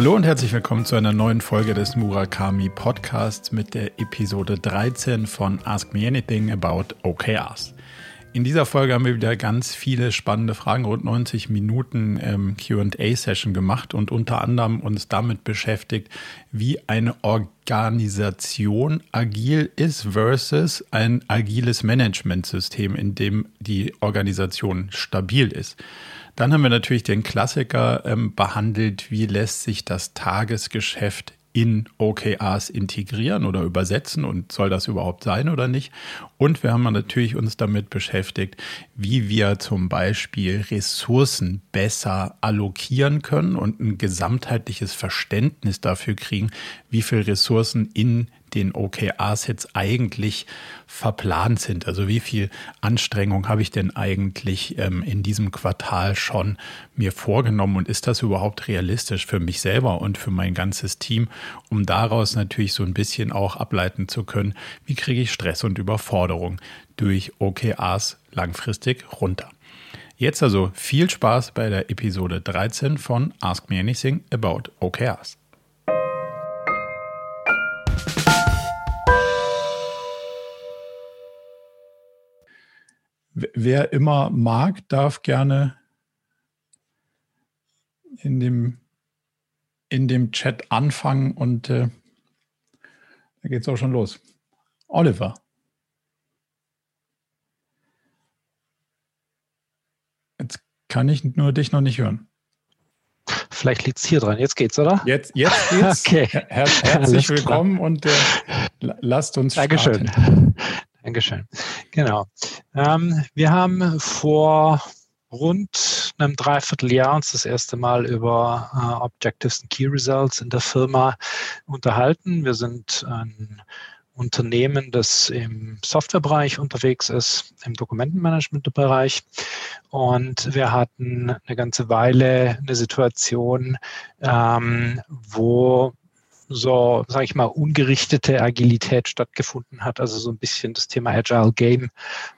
Hallo und herzlich willkommen zu einer neuen Folge des Murakami Podcasts mit der Episode 13 von Ask Me Anything About OKRs. In dieser Folge haben wir wieder ganz viele spannende Fragen, rund 90 Minuten ähm, QA-Session gemacht und unter anderem uns damit beschäftigt, wie eine Organisation agil ist versus ein agiles Managementsystem, in dem die Organisation stabil ist. Dann haben wir natürlich den Klassiker ähm, behandelt, wie lässt sich das Tagesgeschäft in OKRs integrieren oder übersetzen und soll das überhaupt sein oder nicht? Und wir haben natürlich uns damit beschäftigt, wie wir zum Beispiel Ressourcen besser allokieren können und ein gesamtheitliches Verständnis dafür kriegen, wie viel Ressourcen in den OKRs jetzt eigentlich verplant sind. Also wie viel Anstrengung habe ich denn eigentlich ähm, in diesem Quartal schon mir vorgenommen und ist das überhaupt realistisch für mich selber und für mein ganzes Team, um daraus natürlich so ein bisschen auch ableiten zu können, wie kriege ich Stress und Überforderung durch OKRs langfristig runter. Jetzt also viel Spaß bei der Episode 13 von Ask Me Anything About OKRs. Wer immer mag, darf gerne in dem, in dem Chat anfangen und äh, da geht es auch schon los. Oliver. Jetzt kann ich nur dich noch nicht hören. Vielleicht liegt es hier dran. Jetzt geht's, oder? Jetzt, jetzt geht's. okay. Her herzlich willkommen und äh, lasst uns Dankeschön. starten. Dankeschön. Genau. Ähm, wir haben vor rund einem Dreivierteljahr uns das erste Mal über äh, Objectives and Key Results in der Firma unterhalten. Wir sind ein Unternehmen, das im Softwarebereich unterwegs ist, im Dokumentenmanagementbereich. Und wir hatten eine ganze Weile eine Situation, ähm, wo so, sage ich mal, ungerichtete Agilität stattgefunden hat. Also so ein bisschen das Thema Agile Game,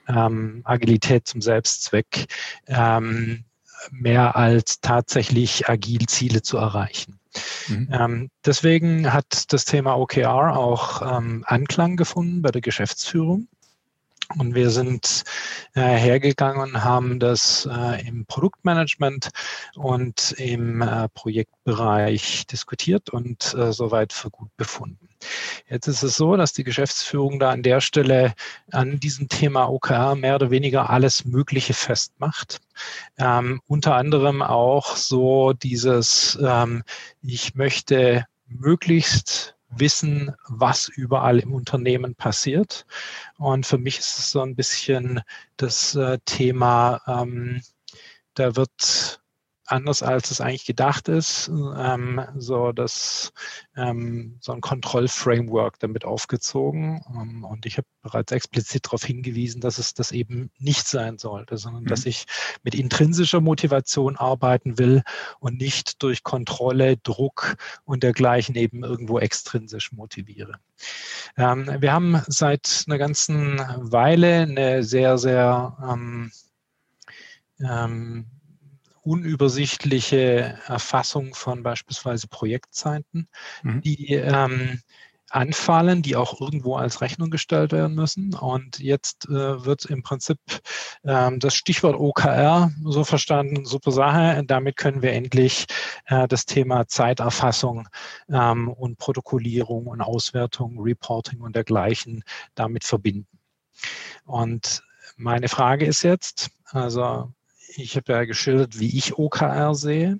ähm, Agilität zum Selbstzweck, ähm, mehr als tatsächlich agil Ziele zu erreichen. Mhm. Ähm, deswegen hat das Thema OKR auch ähm, Anklang gefunden bei der Geschäftsführung. Und wir sind äh, hergegangen und haben das äh, im Produktmanagement und im äh, Projektbereich diskutiert und äh, soweit für gut befunden. Jetzt ist es so, dass die Geschäftsführung da an der Stelle an diesem Thema OKR mehr oder weniger alles Mögliche festmacht. Ähm, unter anderem auch so dieses, ähm, ich möchte möglichst wissen, was überall im Unternehmen passiert. Und für mich ist es so ein bisschen das äh, Thema, ähm, da wird anders als es eigentlich gedacht ist, ähm, so das ähm, so ein Kontrollframework damit aufgezogen. Ähm, und ich habe bereits explizit darauf hingewiesen, dass es das eben nicht sein sollte, sondern mhm. dass ich mit intrinsischer Motivation arbeiten will und nicht durch Kontrolle, Druck und dergleichen eben irgendwo extrinsisch motiviere. Ähm, wir haben seit einer ganzen Weile eine sehr, sehr ähm, ähm, unübersichtliche Erfassung von beispielsweise Projektzeiten, mhm. die ähm, anfallen, die auch irgendwo als Rechnung gestellt werden müssen. Und jetzt äh, wird im Prinzip ähm, das Stichwort OKR so verstanden, super Sache. Damit können wir endlich äh, das Thema Zeiterfassung ähm, und Protokollierung und Auswertung, Reporting und dergleichen damit verbinden. Und meine Frage ist jetzt, also ich habe ja geschildert, wie ich OKR sehe.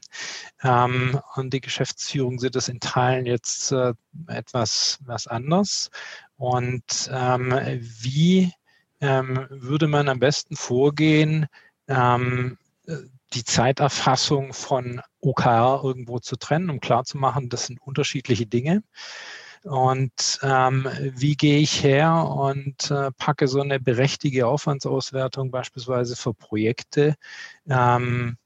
Ähm, und die Geschäftsführung sieht das in Teilen jetzt äh, etwas was anders. Und ähm, wie ähm, würde man am besten vorgehen, ähm, die Zeiterfassung von OKR irgendwo zu trennen, um klarzumachen, das sind unterschiedliche Dinge. Und ähm, wie gehe ich her und äh, packe so eine berechtigte Aufwandsauswertung beispielsweise für Projekte ähm,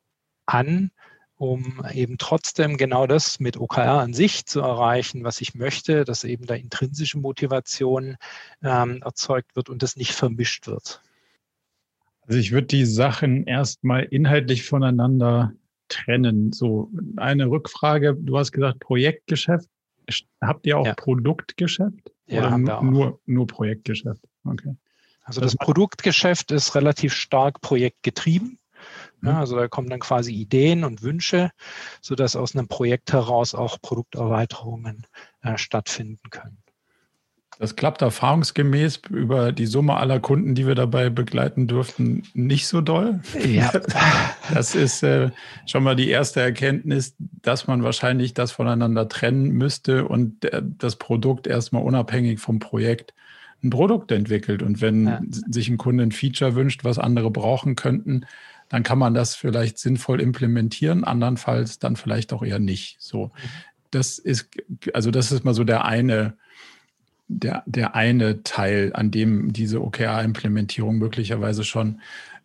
an, um eben trotzdem genau das mit OKR an sich zu erreichen, was ich möchte, dass eben da intrinsische Motivation ähm, erzeugt wird und das nicht vermischt wird. Also ich würde die Sachen erstmal inhaltlich voneinander trennen. So eine Rückfrage. Du hast gesagt Projektgeschäft. Habt ihr auch ja. Produktgeschäft? Ja, oder nur, nur Projektgeschäft? Okay. Also das Produktgeschäft ist relativ stark projektgetrieben. Ja, mhm. also da kommen dann quasi Ideen und Wünsche, sodass aus einem Projekt heraus auch Produkterweiterungen äh, stattfinden können. Das klappt erfahrungsgemäß über die Summe aller Kunden, die wir dabei begleiten durften, nicht so doll. Ja. Das ist äh, schon mal die erste Erkenntnis, dass man wahrscheinlich das voneinander trennen müsste und äh, das Produkt erstmal unabhängig vom Projekt ein Produkt entwickelt. Und wenn ja. sich ein Kunde ein Feature wünscht, was andere brauchen könnten, dann kann man das vielleicht sinnvoll implementieren, andernfalls dann vielleicht auch eher nicht. So, mhm. das ist, also das ist mal so der eine der, der eine Teil, an dem diese OKR-Implementierung möglicherweise schon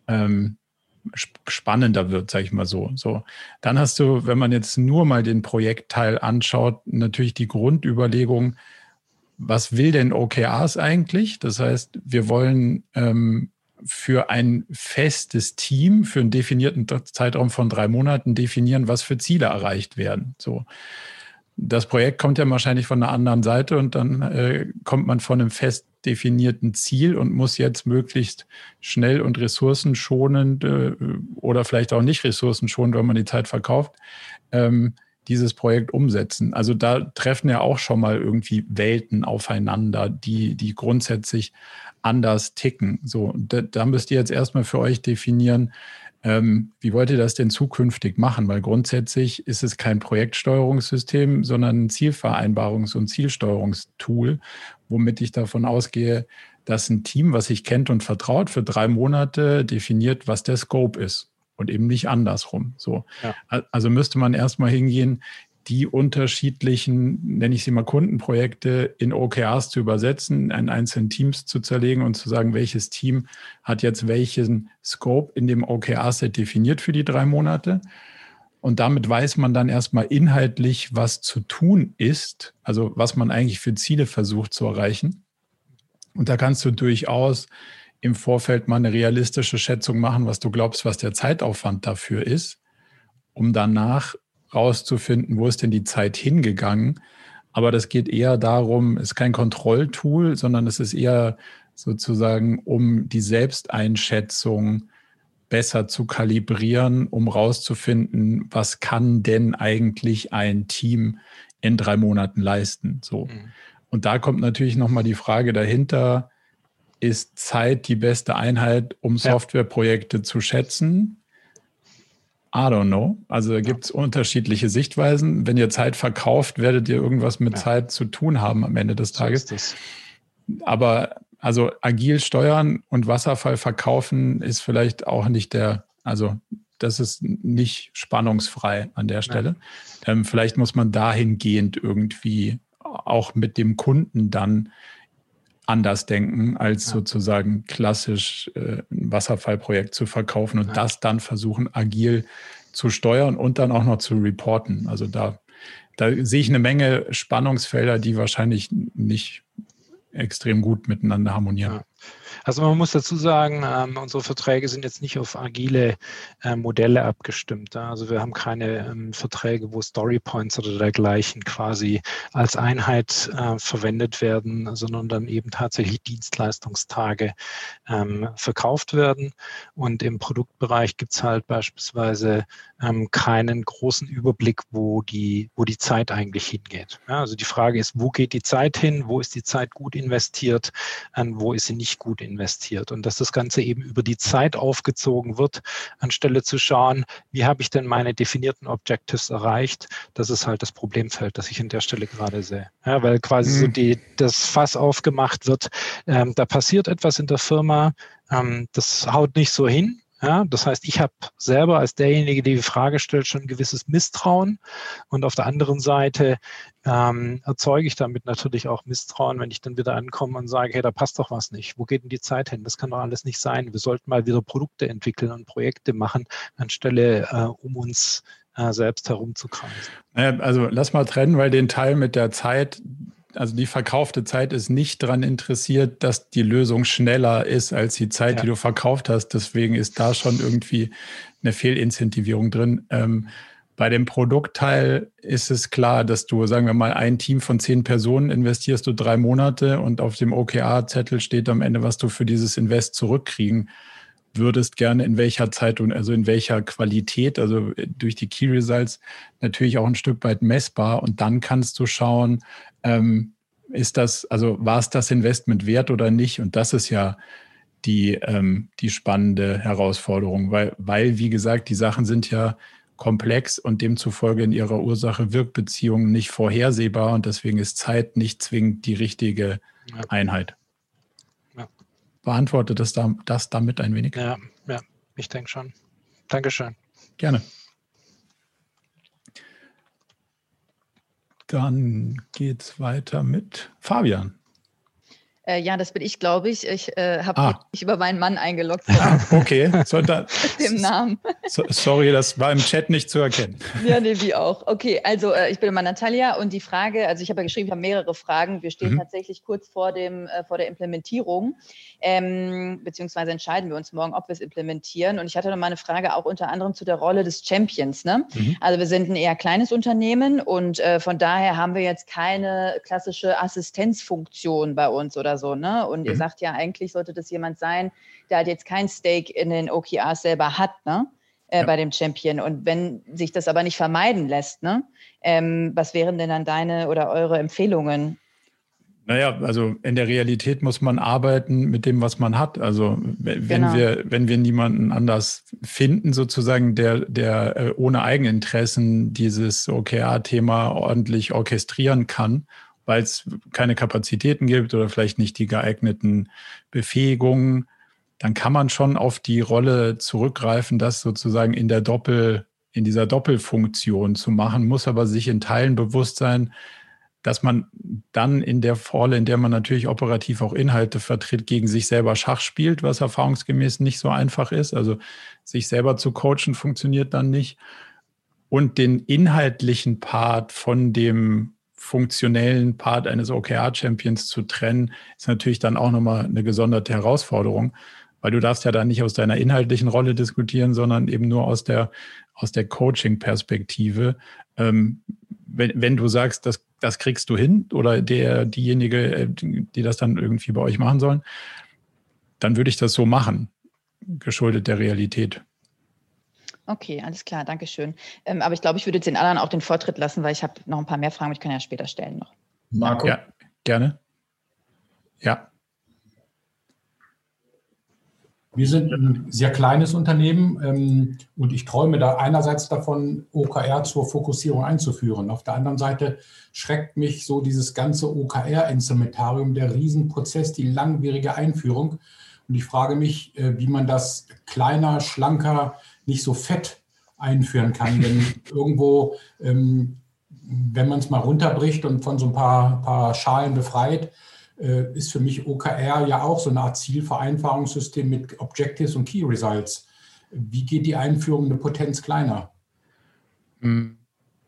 ähm, spannender wird, sage ich mal so. So, dann hast du, wenn man jetzt nur mal den Projektteil anschaut, natürlich die Grundüberlegung, was will denn OKRs eigentlich? Das heißt, wir wollen ähm, für ein festes Team, für einen definierten Zeitraum von drei Monaten definieren, was für Ziele erreicht werden. So das Projekt kommt ja wahrscheinlich von einer anderen Seite und dann äh, kommt man von einem fest definierten Ziel und muss jetzt möglichst schnell und ressourcenschonend äh, oder vielleicht auch nicht ressourcenschonend, wenn man die Zeit verkauft, ähm, dieses Projekt umsetzen. Also da treffen ja auch schon mal irgendwie Welten aufeinander, die, die grundsätzlich anders ticken. So, da, da müsst ihr jetzt erstmal für euch definieren, ähm, wie wollt ihr das denn zukünftig machen? Weil grundsätzlich ist es kein Projektsteuerungssystem, sondern ein Zielvereinbarungs- und Zielsteuerungstool, womit ich davon ausgehe, dass ein Team, was sich kennt und vertraut, für drei Monate definiert, was der Scope ist und eben nicht andersrum. So. Ja. Also müsste man erstmal hingehen, die unterschiedlichen, nenne ich sie mal Kundenprojekte in OKRs zu übersetzen, in einzelnen Teams zu zerlegen und zu sagen, welches Team hat jetzt welchen Scope in dem OKR-Set definiert für die drei Monate. Und damit weiß man dann erstmal inhaltlich, was zu tun ist, also was man eigentlich für Ziele versucht zu erreichen. Und da kannst du durchaus im Vorfeld mal eine realistische Schätzung machen, was du glaubst, was der Zeitaufwand dafür ist, um danach rauszufinden, wo ist denn die Zeit hingegangen. Aber das geht eher darum, es ist kein Kontrolltool, sondern es ist eher sozusagen, um die Selbsteinschätzung besser zu kalibrieren, um rauszufinden, was kann denn eigentlich ein Team in drei Monaten leisten. So. Mhm. Und da kommt natürlich nochmal die Frage dahinter, ist Zeit die beste Einheit, um Softwareprojekte ja. zu schätzen? I don't know. Also da gibt es unterschiedliche Sichtweisen. Wenn ihr Zeit verkauft, werdet ihr irgendwas mit ja. Zeit zu tun haben am Ende des Tages. So Aber also agil steuern und Wasserfall verkaufen ist vielleicht auch nicht der, also das ist nicht spannungsfrei an der Stelle. Ja. Ähm, vielleicht muss man dahingehend irgendwie auch mit dem Kunden dann anders denken, als ja. sozusagen klassisch äh, ein Wasserfallprojekt zu verkaufen und ja. das dann versuchen, agil zu steuern und dann auch noch zu reporten. Also da, da sehe ich eine Menge Spannungsfelder, die wahrscheinlich nicht extrem gut miteinander harmonieren. Ja. Also man muss dazu sagen, ähm, unsere Verträge sind jetzt nicht auf agile äh, Modelle abgestimmt. Also wir haben keine ähm, Verträge, wo Storypoints oder dergleichen quasi als Einheit äh, verwendet werden, sondern dann eben tatsächlich Dienstleistungstage ähm, verkauft werden. Und im Produktbereich gibt es halt beispielsweise ähm, keinen großen Überblick, wo die, wo die Zeit eigentlich hingeht. Ja? Also die Frage ist, wo geht die Zeit hin? Wo ist die Zeit gut investiert? Ähm, wo ist sie nicht gut investiert? und dass das Ganze eben über die Zeit aufgezogen wird, anstelle zu schauen, wie habe ich denn meine definierten Objectives erreicht. Das ist halt das Problemfeld, das ich an der Stelle gerade sehe. Ja, weil quasi mhm. so die, das Fass aufgemacht wird, ähm, da passiert etwas in der Firma, ähm, das haut nicht so hin, ja, das heißt, ich habe selber als derjenige, der die Frage stellt, schon ein gewisses Misstrauen. Und auf der anderen Seite ähm, erzeuge ich damit natürlich auch Misstrauen, wenn ich dann wieder ankomme und sage, hey, da passt doch was nicht. Wo geht denn die Zeit hin? Das kann doch alles nicht sein. Wir sollten mal wieder Produkte entwickeln und Projekte machen, anstelle äh, um uns äh, selbst herumzukreisen. Also lass mal trennen, weil den Teil mit der Zeit, also die verkaufte Zeit ist nicht daran interessiert, dass die Lösung schneller ist als die Zeit, ja. die du verkauft hast. Deswegen ist da schon irgendwie eine Fehlincentivierung drin. Ähm, bei dem Produktteil ist es klar, dass du, sagen wir mal, ein Team von zehn Personen investierst du drei Monate und auf dem OKR-Zettel steht am Ende, was du für dieses Invest zurückkriegen würdest gerne in welcher Zeit und also in welcher Qualität, also durch die Key Results natürlich auch ein Stück weit messbar. Und dann kannst du schauen, ähm, ist das, also war es das Investment wert oder nicht? Und das ist ja die, ähm, die spannende Herausforderung, weil, weil, wie gesagt, die Sachen sind ja komplex und demzufolge in ihrer Ursache-Wirkbeziehung nicht vorhersehbar und deswegen ist Zeit nicht zwingend die richtige. Einheit. Beantwortet das, da, das damit ein wenig? Ja, ja, ich denke schon. Dankeschön. Gerne. Dann geht es weiter mit Fabian. Äh, ja, das bin ich, glaube ich. Ich äh, habe ah. mich über meinen Mann eingeloggt. Okay. So, da, dem Namen. So, sorry, das war im Chat nicht zu erkennen. Ja, nee, wie auch. Okay, also äh, ich bin immer Natalia und die Frage, also ich habe ja geschrieben, ich habe mehrere Fragen. Wir stehen mhm. tatsächlich kurz vor, dem, äh, vor der Implementierung, ähm, beziehungsweise entscheiden wir uns morgen, ob wir es implementieren. Und ich hatte noch mal eine Frage auch unter anderem zu der Rolle des Champions. Ne? Mhm. Also wir sind ein eher kleines Unternehmen und äh, von daher haben wir jetzt keine klassische Assistenzfunktion bei uns oder oder so. Ne? Und mhm. ihr sagt ja, eigentlich sollte das jemand sein, der halt jetzt kein Stake in den OKRs selber hat, ne? Äh, ja. bei dem Champion. Und wenn sich das aber nicht vermeiden lässt, ne? Ähm, was wären denn dann deine oder eure Empfehlungen? Naja, also in der Realität muss man arbeiten mit dem, was man hat. Also wenn genau. wir, wenn wir niemanden anders finden, sozusagen, der, der äh, ohne Eigeninteressen dieses OKR-Thema ordentlich orchestrieren kann weil es keine Kapazitäten gibt oder vielleicht nicht die geeigneten Befähigungen, dann kann man schon auf die Rolle zurückgreifen, das sozusagen in der Doppel, in dieser Doppelfunktion zu machen, muss aber sich in Teilen bewusst sein, dass man dann in der Rolle, in der man natürlich operativ auch Inhalte vertritt, gegen sich selber Schach spielt, was erfahrungsgemäß nicht so einfach ist. Also sich selber zu coachen funktioniert dann nicht. Und den inhaltlichen Part von dem funktionellen Part eines OKR-Champions zu trennen, ist natürlich dann auch nochmal eine gesonderte Herausforderung, weil du darfst ja dann nicht aus deiner inhaltlichen Rolle diskutieren, sondern eben nur aus der, aus der Coaching-Perspektive. Ähm, wenn, wenn du sagst, das, das kriegst du hin oder der, diejenige, äh, die das dann irgendwie bei euch machen sollen, dann würde ich das so machen, geschuldet der Realität. Okay, alles klar, danke schön. Ähm, aber ich glaube, ich würde den anderen auch den Vortritt lassen, weil ich habe noch ein paar mehr Fragen, ich kann ja später stellen noch. Marco? Ja, gerne. Ja. Wir sind ein sehr kleines Unternehmen ähm, und ich träume da einerseits davon, OKR zur Fokussierung einzuführen. Auf der anderen Seite schreckt mich so dieses ganze OKR-Instrumentarium, der Riesenprozess, die langwierige Einführung. Und ich frage mich, äh, wie man das kleiner, schlanker, nicht so fett einführen kann. Denn irgendwo, ähm, wenn man es mal runterbricht und von so ein paar, paar Schalen befreit, äh, ist für mich OKR ja auch so eine Art Zielvereinfachungssystem mit Objectives und Key Results. Wie geht die Einführung eine Potenz kleiner? Hm.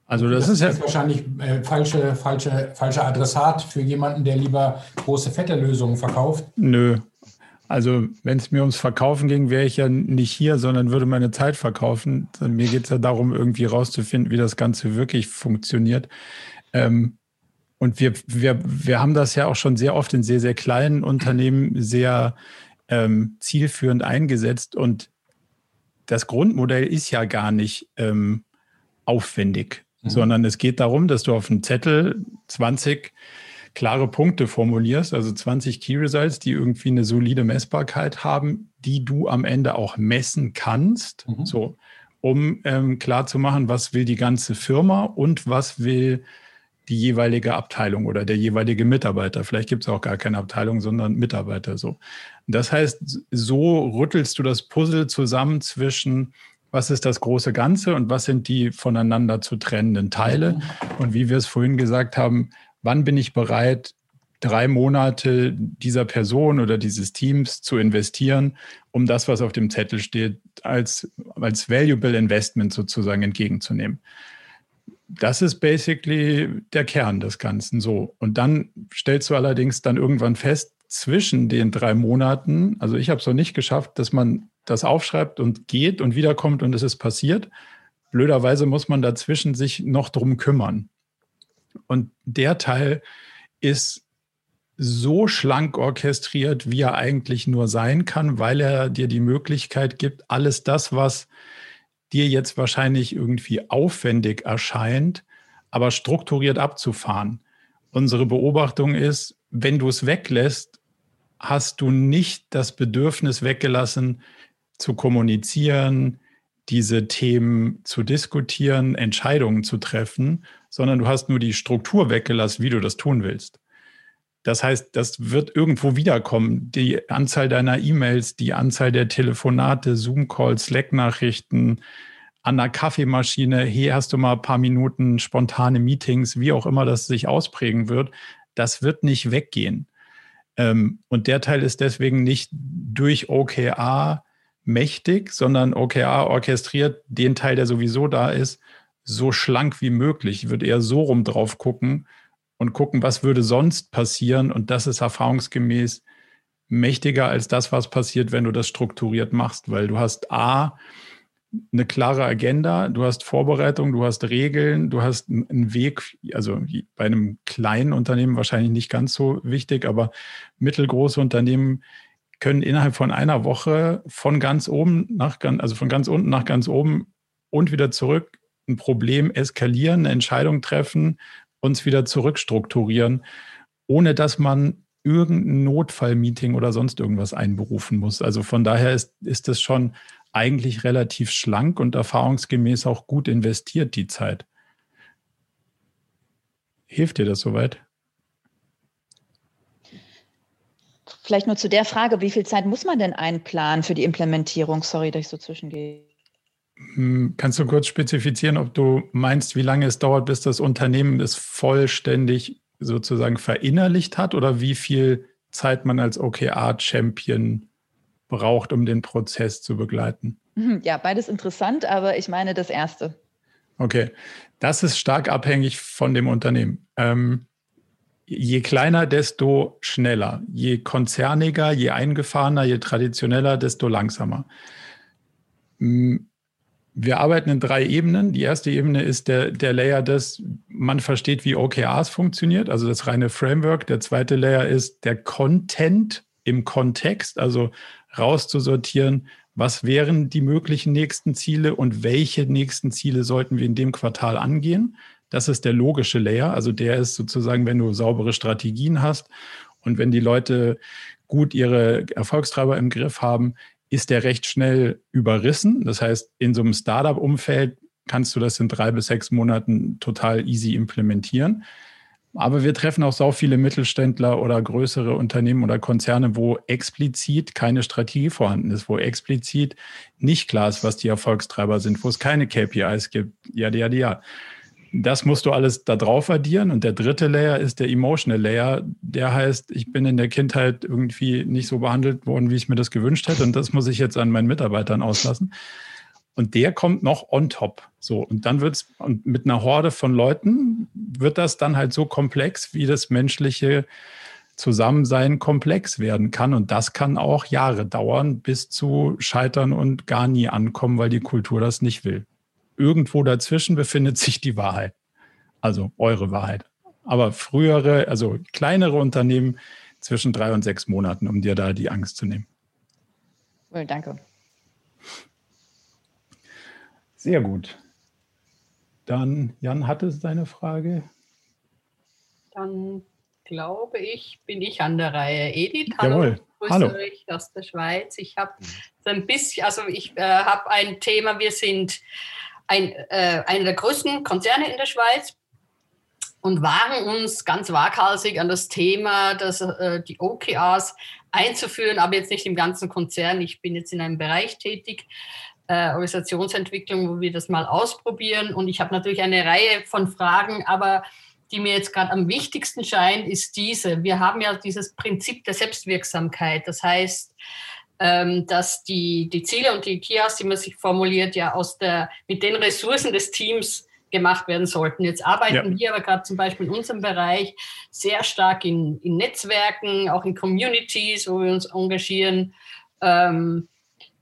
Also das, das ist, ist ja wahrscheinlich äh, falsche, falsche, falscher Adressat für jemanden, der lieber große fette Lösungen verkauft. Nö, also wenn es mir ums Verkaufen ging, wäre ich ja nicht hier, sondern würde meine Zeit verkaufen. Mir geht es ja darum, irgendwie rauszufinden, wie das Ganze wirklich funktioniert. Ähm, und wir, wir, wir haben das ja auch schon sehr oft in sehr, sehr kleinen Unternehmen sehr ähm, zielführend eingesetzt. Und das Grundmodell ist ja gar nicht ähm, aufwendig, mhm. sondern es geht darum, dass du auf einen Zettel 20 klare Punkte formulierst, also 20 Key Results, die irgendwie eine solide Messbarkeit haben, die du am Ende auch messen kannst, mhm. so, um ähm, klar zu machen, was will die ganze Firma und was will die jeweilige Abteilung oder der jeweilige Mitarbeiter. Vielleicht gibt es auch gar keine Abteilung, sondern Mitarbeiter so. Das heißt, so rüttelst du das Puzzle zusammen zwischen was ist das große Ganze und was sind die voneinander zu trennenden Teile. Mhm. Und wie wir es vorhin gesagt haben, wann bin ich bereit, drei Monate dieser Person oder dieses Teams zu investieren, um das, was auf dem Zettel steht, als, als valuable Investment sozusagen entgegenzunehmen. das ist basically der Kern des Ganzen so. Und dann stellst du allerdings dann irgendwann fest, zwischen den drei Monaten, also ich habe es noch nicht geschafft, dass man das aufschreibt und geht und wiederkommt und es ist passiert. Blöderweise muss man dazwischen sich noch drum kümmern. Und der Teil ist so schlank orchestriert, wie er eigentlich nur sein kann, weil er dir die Möglichkeit gibt, alles das, was dir jetzt wahrscheinlich irgendwie aufwendig erscheint, aber strukturiert abzufahren. Unsere Beobachtung ist, wenn du es weglässt, hast du nicht das Bedürfnis weggelassen, zu kommunizieren, diese Themen zu diskutieren, Entscheidungen zu treffen, sondern du hast nur die Struktur weggelassen, wie du das tun willst. Das heißt, das wird irgendwo wiederkommen. Die Anzahl deiner E-Mails, die Anzahl der Telefonate, Zoom-Calls, Slack-Nachrichten, an der Kaffeemaschine, hier hast du mal ein paar Minuten spontane Meetings, wie auch immer das sich ausprägen wird, das wird nicht weggehen. Ähm, und der Teil ist deswegen nicht durch OKR mächtig, sondern OKR orchestriert den Teil, der sowieso da ist, so schlank wie möglich. Ich würde eher so rum drauf gucken und gucken, was würde sonst passieren. Und das ist erfahrungsgemäß mächtiger als das, was passiert, wenn du das strukturiert machst, weil du hast A, eine klare Agenda, du hast Vorbereitung, du hast Regeln, du hast einen Weg, also bei einem kleinen Unternehmen wahrscheinlich nicht ganz so wichtig, aber mittelgroße Unternehmen können innerhalb von einer Woche von ganz oben nach, also von ganz unten nach ganz oben und wieder zurück ein Problem eskalieren, eine Entscheidung treffen, uns wieder zurückstrukturieren, ohne dass man irgendein Notfallmeeting oder sonst irgendwas einberufen muss. Also von daher ist, ist das schon eigentlich relativ schlank und erfahrungsgemäß auch gut investiert, die Zeit. Hilft dir das soweit? Vielleicht nur zu der Frage, wie viel Zeit muss man denn einplanen für die Implementierung? Sorry, dass ich so zwischengehe. Hm, kannst du kurz spezifizieren, ob du meinst, wie lange es dauert, bis das Unternehmen es vollständig sozusagen verinnerlicht hat oder wie viel Zeit man als OKR-Champion braucht, um den Prozess zu begleiten? Mhm, ja, beides interessant, aber ich meine das Erste. Okay, das ist stark abhängig von dem Unternehmen. Ähm, je kleiner, desto schneller. Je konzerniger, je eingefahrener, je traditioneller, desto langsamer. Hm, wir arbeiten in drei Ebenen. Die erste Ebene ist der, der Layer, dass man versteht, wie OKRs funktioniert, also das reine Framework. Der zweite Layer ist der Content im Kontext, also rauszusortieren, was wären die möglichen nächsten Ziele und welche nächsten Ziele sollten wir in dem Quartal angehen. Das ist der logische Layer. Also der ist sozusagen, wenn du saubere Strategien hast und wenn die Leute gut ihre Erfolgstreiber im Griff haben, ist der recht schnell überrissen. Das heißt, in so einem Startup-Umfeld kannst du das in drei bis sechs Monaten total easy implementieren. Aber wir treffen auch so viele Mittelständler oder größere Unternehmen oder Konzerne, wo explizit keine Strategie vorhanden ist, wo explizit nicht klar ist, was die Erfolgstreiber sind, wo es keine KPIs gibt. Ja, ja, ja. Das musst du alles da drauf addieren. Und der dritte Layer ist der Emotional Layer. Der heißt, ich bin in der Kindheit irgendwie nicht so behandelt worden, wie ich mir das gewünscht hätte. Und das muss ich jetzt an meinen Mitarbeitern auslassen. Und der kommt noch on top. So, und dann wird es, und mit einer Horde von Leuten wird das dann halt so komplex, wie das menschliche Zusammensein komplex werden kann. Und das kann auch Jahre dauern, bis zu scheitern und gar nie ankommen, weil die Kultur das nicht will. Irgendwo dazwischen befindet sich die Wahrheit. Also eure Wahrheit. Aber frühere, also kleinere Unternehmen zwischen drei und sechs Monaten, um dir da die Angst zu nehmen. Well, danke. Sehr gut. Dann, Jan, hatte seine Frage? Dann glaube ich, bin ich an der Reihe. Edith, hallo. Jawohl. Grüße hallo. euch aus der Schweiz. Ich habe so ein bisschen, also ich äh, habe ein Thema, wir sind ein, äh, einer der größten Konzerne in der Schweiz und wagen uns ganz waghalsig an das Thema, dass, äh, die OKRs einzuführen, aber jetzt nicht im ganzen Konzern. Ich bin jetzt in einem Bereich tätig, äh, Organisationsentwicklung, wo wir das mal ausprobieren. Und ich habe natürlich eine Reihe von Fragen, aber die mir jetzt gerade am wichtigsten scheint, ist diese. Wir haben ja dieses Prinzip der Selbstwirksamkeit. Das heißt, dass die, die Ziele und die Kias, die man sich formuliert, ja aus der, mit den Ressourcen des Teams gemacht werden sollten. Jetzt arbeiten ja. wir aber gerade zum Beispiel in unserem Bereich sehr stark in, in Netzwerken, auch in Communities, wo wir uns engagieren. Ähm,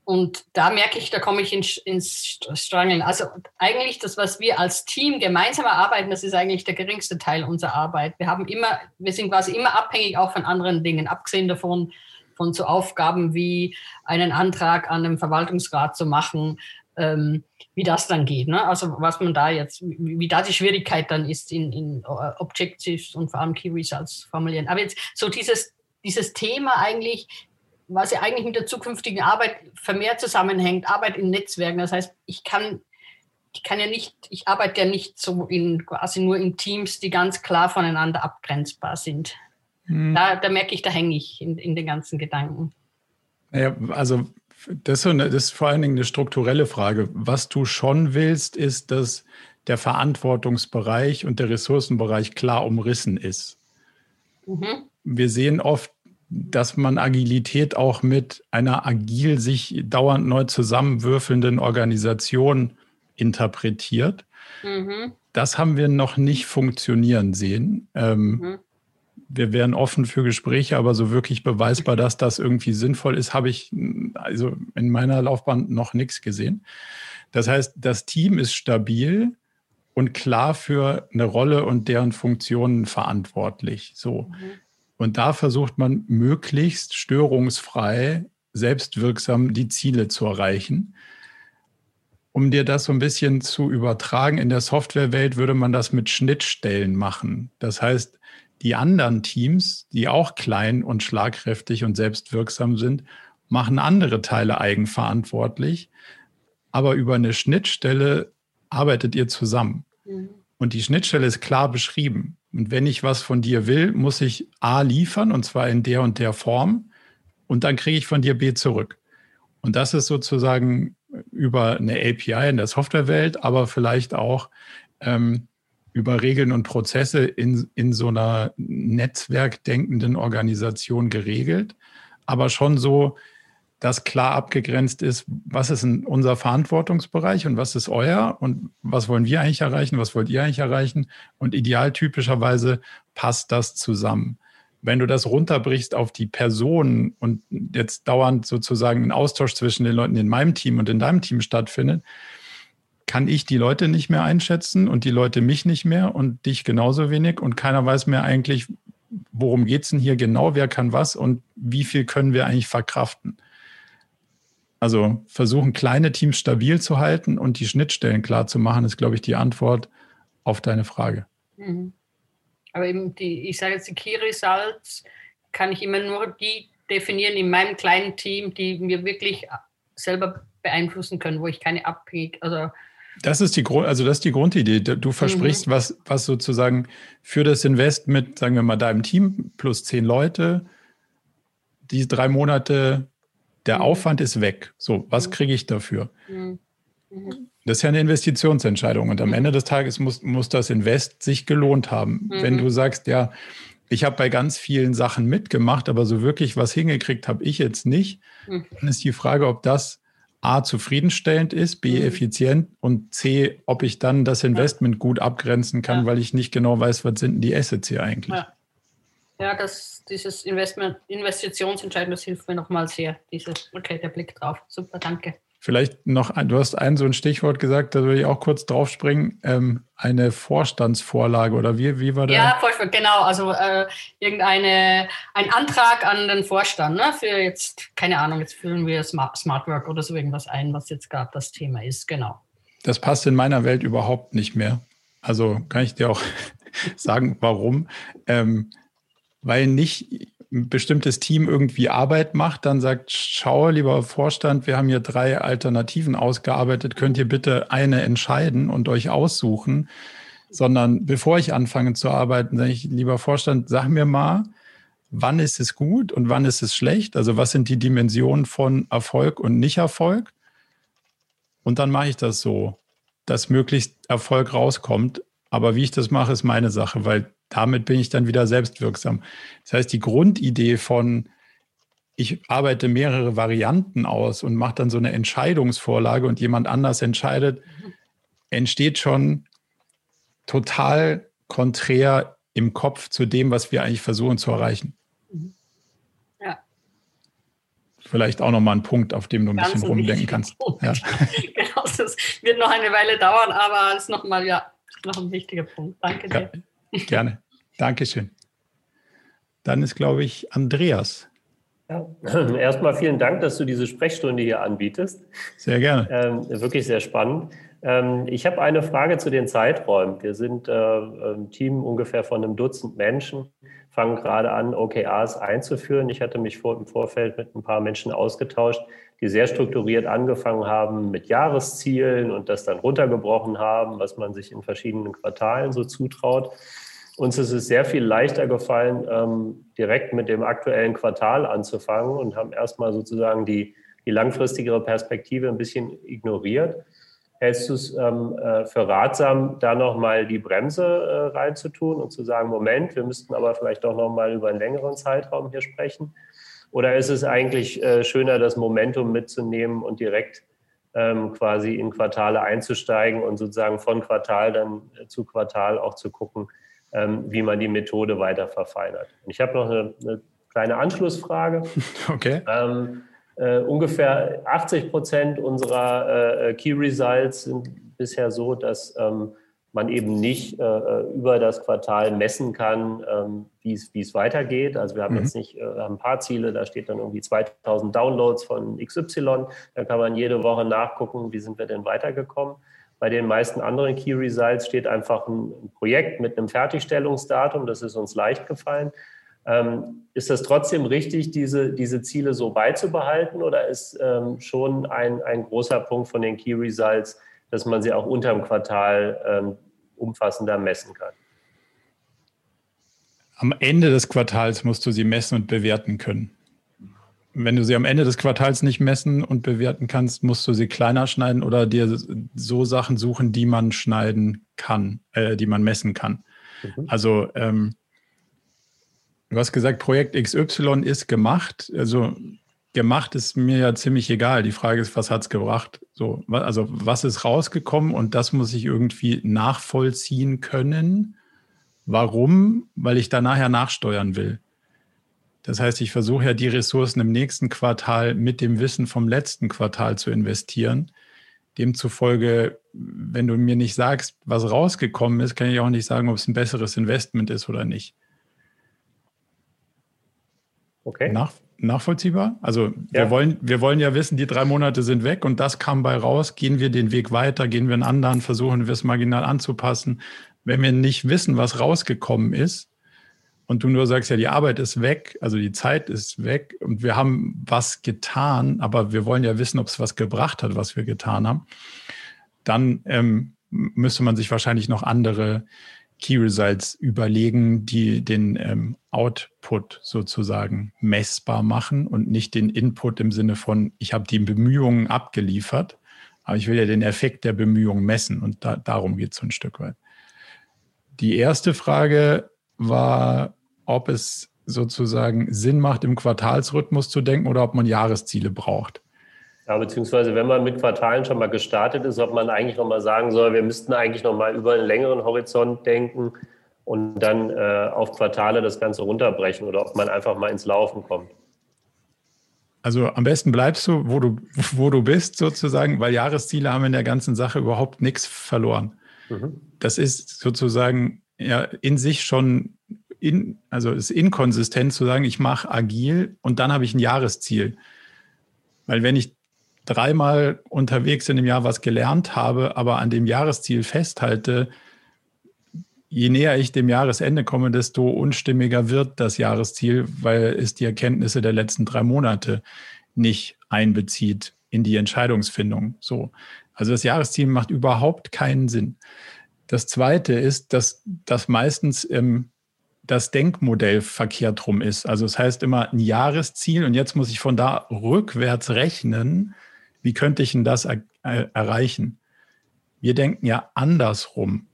und da merke ich, da komme ich ins, ins Strangeln. Also eigentlich das, was wir als Team gemeinsam erarbeiten, das ist eigentlich der geringste Teil unserer Arbeit. Wir haben immer, wir sind quasi immer abhängig auch von anderen Dingen, abgesehen davon, von so Aufgaben wie einen Antrag an den Verwaltungsrat zu machen, ähm, wie das dann geht. Ne? Also was man da jetzt, wie, wie da die Schwierigkeit dann ist in, in uh, Objectives und vor allem Key Results formulieren. Aber jetzt so dieses, dieses Thema eigentlich, was ja eigentlich mit der zukünftigen Arbeit vermehrt zusammenhängt, Arbeit in Netzwerken. Das heißt, ich kann, ich kann ja nicht, ich arbeite ja nicht so in quasi nur in Teams, die ganz klar voneinander abgrenzbar sind. Hm. Da, da merke ich, da hänge ich in, in den ganzen Gedanken. Ja, also das ist, eine, das ist vor allen Dingen eine strukturelle Frage. Was du schon willst, ist, dass der Verantwortungsbereich und der Ressourcenbereich klar umrissen ist. Mhm. Wir sehen oft, dass man Agilität auch mit einer agil sich dauernd neu zusammenwürfelnden Organisation interpretiert. Mhm. Das haben wir noch nicht funktionieren sehen. Ähm, mhm wir wären offen für Gespräche, aber so wirklich beweisbar, dass das irgendwie sinnvoll ist, habe ich also in meiner Laufbahn noch nichts gesehen. Das heißt, das Team ist stabil und klar für eine Rolle und deren Funktionen verantwortlich. So. Mhm. Und da versucht man möglichst störungsfrei, selbstwirksam die Ziele zu erreichen. Um dir das so ein bisschen zu übertragen, in der Softwarewelt würde man das mit Schnittstellen machen. Das heißt, die anderen Teams, die auch klein und schlagkräftig und selbstwirksam sind, machen andere Teile eigenverantwortlich. Aber über eine Schnittstelle arbeitet ihr zusammen. Mhm. Und die Schnittstelle ist klar beschrieben. Und wenn ich was von dir will, muss ich A liefern, und zwar in der und der Form. Und dann kriege ich von dir B zurück. Und das ist sozusagen über eine API in der Softwarewelt, aber vielleicht auch ähm, über Regeln und Prozesse in, in so einer netzwerkdenkenden Organisation geregelt, aber schon so, dass klar abgegrenzt ist, was ist unser Verantwortungsbereich und was ist euer und was wollen wir eigentlich erreichen, was wollt ihr eigentlich erreichen und idealtypischerweise passt das zusammen. Wenn du das runterbrichst auf die Personen und jetzt dauernd sozusagen ein Austausch zwischen den Leuten in meinem Team und in deinem Team stattfindet, kann ich die Leute nicht mehr einschätzen und die Leute mich nicht mehr und dich genauso wenig und keiner weiß mehr eigentlich, worum geht es denn hier genau, wer kann was und wie viel können wir eigentlich verkraften. Also versuchen, kleine Teams stabil zu halten und die Schnittstellen klar zu machen, ist, glaube ich, die Antwort auf deine Frage. Mhm. Aber eben die, ich sage jetzt, die Key Results kann ich immer nur die definieren in meinem kleinen Team, die mir wirklich selber beeinflussen können, wo ich keine abhängig, also das ist die Grund, also das ist die Grundidee. Du versprichst mhm. was, was sozusagen für das Invest mit, sagen wir mal, deinem Team plus zehn Leute, die drei Monate, der mhm. Aufwand ist weg. So, was mhm. kriege ich dafür? Mhm. mhm. Das ist ja eine Investitionsentscheidung und am mhm. Ende des Tages muss, muss das Invest sich gelohnt haben. Wenn du sagst, ja, ich habe bei ganz vielen Sachen mitgemacht, aber so wirklich was hingekriegt habe ich jetzt nicht, dann ist die Frage, ob das A, zufriedenstellend ist, B, mhm. effizient und C, ob ich dann das Investment gut abgrenzen kann, ja. weil ich nicht genau weiß, was sind die Assets hier eigentlich. Ja, ja das, dieses Investment, Investitionsentscheidung, das hilft mir nochmal sehr. Diese, okay, der Blick drauf. Super, danke. Vielleicht noch, du hast ein so ein Stichwort gesagt, da würde ich auch kurz draufspringen. Ähm, eine Vorstandsvorlage oder wie, wie war der? Ja, genau. Also äh, irgendeine ein Antrag an den Vorstand ne, für jetzt, keine Ahnung, jetzt führen wir Smart, Smart Work oder so irgendwas ein, was jetzt gerade das Thema ist. Genau. Das passt in meiner Welt überhaupt nicht mehr. Also kann ich dir auch sagen, warum. Ähm, weil nicht bestimmtes Team irgendwie Arbeit macht, dann sagt, schau, lieber Vorstand, wir haben hier drei Alternativen ausgearbeitet, könnt ihr bitte eine entscheiden und euch aussuchen, sondern bevor ich anfange zu arbeiten, sage ich, lieber Vorstand, sag mir mal, wann ist es gut und wann ist es schlecht? Also was sind die Dimensionen von Erfolg und Nicht-Erfolg? Und dann mache ich das so, dass möglichst Erfolg rauskommt. Aber wie ich das mache, ist meine Sache, weil damit bin ich dann wieder selbstwirksam. Das heißt, die Grundidee von, ich arbeite mehrere Varianten aus und mache dann so eine Entscheidungsvorlage und jemand anders entscheidet, entsteht schon total konträr im Kopf zu dem, was wir eigentlich versuchen zu erreichen. Ja. Vielleicht auch nochmal ein Punkt, auf dem du ein Ganz bisschen rumdenken kannst. Ja. genau, das wird noch eine Weile dauern, aber es ist nochmal, ja, noch ein wichtiger Punkt. Danke dir. Ja, gerne. Dankeschön. Dann ist, glaube ich, Andreas. Ja. Erstmal vielen Dank, dass du diese Sprechstunde hier anbietest. Sehr gerne. Ähm, wirklich sehr spannend. Ähm, ich habe eine Frage zu den Zeiträumen. Wir sind äh, ein Team ungefähr von einem Dutzend Menschen, fangen gerade an, OKRs einzuführen. Ich hatte mich vor, im Vorfeld mit ein paar Menschen ausgetauscht, die sehr strukturiert angefangen haben mit Jahreszielen und das dann runtergebrochen haben, was man sich in verschiedenen Quartalen so zutraut. Uns ist es sehr viel leichter gefallen, ähm, direkt mit dem aktuellen Quartal anzufangen und haben erstmal sozusagen die, die langfristigere Perspektive ein bisschen ignoriert. Hältst du es ähm, äh, für ratsam, da nochmal die Bremse äh, reinzutun und zu sagen, Moment, wir müssten aber vielleicht doch nochmal über einen längeren Zeitraum hier sprechen? Oder ist es eigentlich äh, schöner, das Momentum mitzunehmen und direkt ähm, quasi in Quartale einzusteigen und sozusagen von Quartal dann äh, zu Quartal auch zu gucken, wie man die Methode weiter verfeinert. ich habe noch eine, eine, kleine Anschlussfrage. Okay. Ähm, äh, ungefähr 80 Prozent unserer äh, Key Results sind bisher so, dass ähm, man eben nicht äh, äh über das Quartal messen kann, ähm, wie es weitergeht. Also wir haben mhm. jetzt nicht äh, ein paar Ziele, da steht dann irgendwie 2000 Downloads von XY. Da kann man jede Woche nachgucken, wie sind wir denn weitergekommen. Bei den meisten anderen Key Results steht einfach ein Projekt mit einem Fertigstellungsdatum. Das ist uns leicht gefallen. Ähm, ist das trotzdem richtig, diese, diese Ziele so beizubehalten oder ist ähm, schon ein, ein großer Punkt von den Key Results, dass man sie auch unter dem Quartal ähm, umfassender messen kann? Am Ende des Quartals musst du sie messen und bewerten können wenn du sie am Ende des Quartals nicht messen und bewerten kannst, musst du sie kleiner schneiden oder dir so Sachen suchen, die man schneiden kann, äh, die man messen kann. Mhm. Also ähm, du hast gesagt, Projekt XY ist gemacht. Also gemacht ist mir ja ziemlich egal. Die Frage ist, was hat es gebracht? So, also was ist rausgekommen und das muss ich irgendwie nachvollziehen können. Warum? Weil ich da nachher nachsteuern will. Das heißt, ich versuche ja die Ressourcen im nächsten Quartal mit dem Wissen vom letzten Quartal zu investieren. Demzufolge, wenn du mir nicht sagst, was rausgekommen ist, kann ich auch nicht sagen, ob es ein besseres Investment ist oder nicht. Okay. Nach, nachvollziehbar? Also ja. wir, wollen, wir wollen ja wissen, die drei Monate sind weg und das kam bei raus. Gehen wir den Weg weiter, gehen wir einen anderen, versuchen wir es marginal anzupassen. Wenn wir nicht wissen, was rausgekommen ist, und du nur sagst, ja, die Arbeit ist weg, also die Zeit ist weg und wir haben was getan, aber wir wollen ja wissen, ob es was gebracht hat, was wir getan haben, dann ähm, müsste man sich wahrscheinlich noch andere Key Results überlegen, die den ähm, Output sozusagen messbar machen und nicht den Input im Sinne von, ich habe die Bemühungen abgeliefert, aber ich will ja den Effekt der Bemühungen messen und da, darum geht es so ein Stück weit. Die erste Frage war, ob es sozusagen Sinn macht, im Quartalsrhythmus zu denken oder ob man Jahresziele braucht. Ja, beziehungsweise wenn man mit Quartalen schon mal gestartet ist, ob man eigentlich noch mal sagen soll, wir müssten eigentlich noch mal über einen längeren Horizont denken und dann äh, auf Quartale das Ganze runterbrechen oder ob man einfach mal ins Laufen kommt. Also am besten bleibst du, wo du, wo du bist sozusagen, weil Jahresziele haben in der ganzen Sache überhaupt nichts verloren. Mhm. Das ist sozusagen ja in sich schon in, also es ist inkonsistent zu sagen, ich mache agil und dann habe ich ein Jahresziel. Weil wenn ich dreimal unterwegs in dem Jahr was gelernt habe, aber an dem Jahresziel festhalte, je näher ich dem Jahresende komme, desto unstimmiger wird das Jahresziel, weil es die Erkenntnisse der letzten drei Monate nicht einbezieht in die Entscheidungsfindung. So. Also das Jahresziel macht überhaupt keinen Sinn. Das zweite ist, dass das meistens ähm, das Denkmodell verkehrt rum ist. Also es heißt immer ein Jahresziel und jetzt muss ich von da rückwärts rechnen, wie könnte ich denn das er äh, erreichen? Wir denken ja andersrum.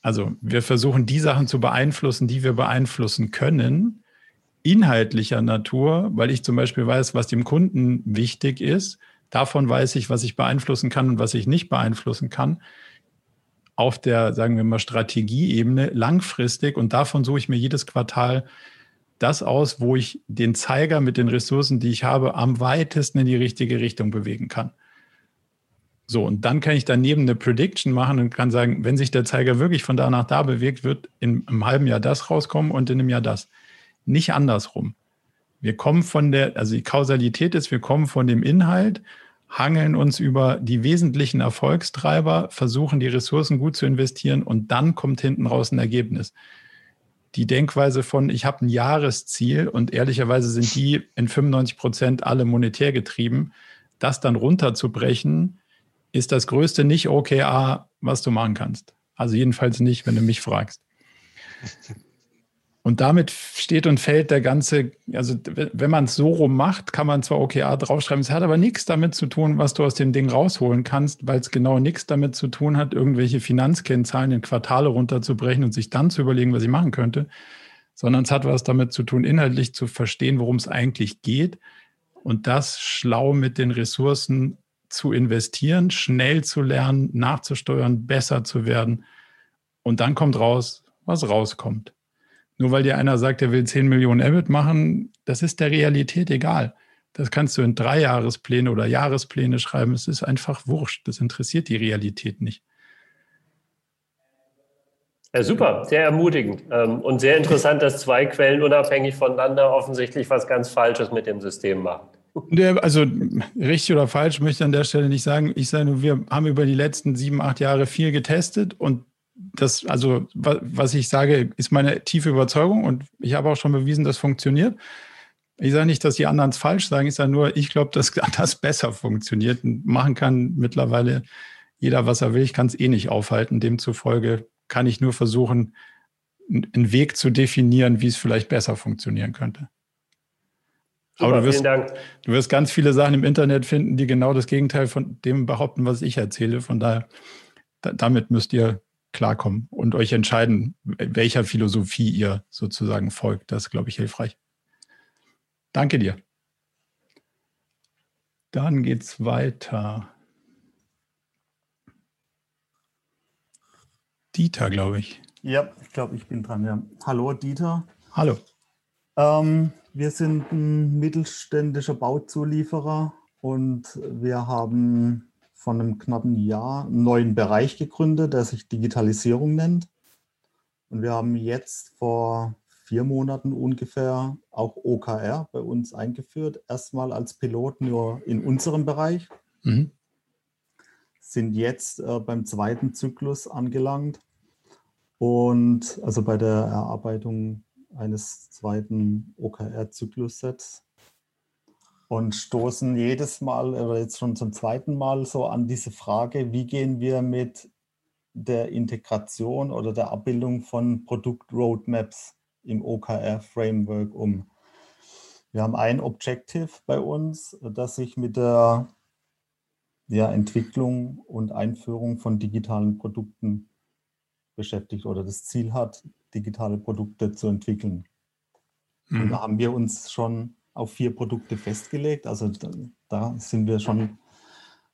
Also wir versuchen die Sachen zu beeinflussen, die wir beeinflussen können, inhaltlicher Natur, weil ich zum Beispiel weiß, was dem Kunden wichtig ist. Davon weiß ich, was ich beeinflussen kann und was ich nicht beeinflussen kann auf der, sagen wir mal, Strategieebene langfristig und davon suche ich mir jedes Quartal das aus, wo ich den Zeiger mit den Ressourcen, die ich habe, am weitesten in die richtige Richtung bewegen kann. So, und dann kann ich daneben eine Prediction machen und kann sagen, wenn sich der Zeiger wirklich von da nach da bewegt, wird in einem halben Jahr das rauskommen und in einem Jahr das. Nicht andersrum. Wir kommen von der, also die Kausalität ist, wir kommen von dem Inhalt, hangeln uns über die wesentlichen Erfolgstreiber, versuchen die Ressourcen gut zu investieren und dann kommt hinten raus ein Ergebnis. Die Denkweise von, ich habe ein Jahresziel und ehrlicherweise sind die in 95 Prozent alle monetär getrieben, das dann runterzubrechen, ist das größte Nicht-OKA, was du machen kannst. Also jedenfalls nicht, wenn du mich fragst. Und damit steht und fällt der ganze, also wenn man es so rum macht, kann man zwar OKA draufschreiben, es hat aber nichts damit zu tun, was du aus dem Ding rausholen kannst, weil es genau nichts damit zu tun hat, irgendwelche Finanzkennzahlen in Quartale runterzubrechen und sich dann zu überlegen, was ich machen könnte, sondern es hat was damit zu tun, inhaltlich zu verstehen, worum es eigentlich geht und das schlau mit den Ressourcen zu investieren, schnell zu lernen, nachzusteuern, besser zu werden. Und dann kommt raus, was rauskommt. Nur weil dir einer sagt, er will 10 Millionen EBIT machen, das ist der Realität egal. Das kannst du in Dreijahrespläne oder Jahrespläne schreiben. Es ist einfach wurscht. Das interessiert die Realität nicht. Ja, super, sehr ermutigend ähm, und sehr interessant, dass zwei Quellen unabhängig voneinander offensichtlich was ganz Falsches mit dem System machen. Also richtig oder falsch möchte ich an der Stelle nicht sagen. Ich sage nur, wir haben über die letzten sieben, acht Jahre viel getestet und das, also was ich sage, ist meine tiefe Überzeugung und ich habe auch schon bewiesen, das funktioniert. Ich sage nicht, dass die anderen es falsch sagen, ich sage nur, ich glaube, dass das besser funktioniert und machen kann mittlerweile jeder, was er will. Ich kann es eh nicht aufhalten. Demzufolge kann ich nur versuchen, einen Weg zu definieren, wie es vielleicht besser funktionieren könnte. Super, Aber du wirst, du wirst ganz viele Sachen im Internet finden, die genau das Gegenteil von dem behaupten, was ich erzähle. Von daher, da, damit müsst ihr klarkommen und euch entscheiden, welcher Philosophie ihr sozusagen folgt. Das ist, glaube ich, hilfreich. Danke dir. Dann geht's weiter. Dieter, glaube ich. Ja, ich glaube, ich bin dran. Ja. Hallo, Dieter. Hallo. Ähm, wir sind ein mittelständischer Bauzulieferer und wir haben von einem knappen Jahr einen neuen Bereich gegründet, der sich Digitalisierung nennt. Und wir haben jetzt vor vier Monaten ungefähr auch OKR bei uns eingeführt. Erstmal als Pilot nur in unserem Bereich. Mhm. Sind jetzt äh, beim zweiten Zyklus angelangt und also bei der Erarbeitung eines zweiten OKR-Zyklus-Sets und stoßen jedes Mal oder jetzt schon zum zweiten Mal so an diese Frage, wie gehen wir mit der Integration oder der Abbildung von Produkt-Roadmaps im OKR-Framework um. Wir haben ein Objective bei uns, das sich mit der ja, Entwicklung und Einführung von digitalen Produkten beschäftigt oder das Ziel hat, digitale Produkte zu entwickeln. Mhm. Und da haben wir uns schon auf vier Produkte festgelegt. Also da, da sind wir schon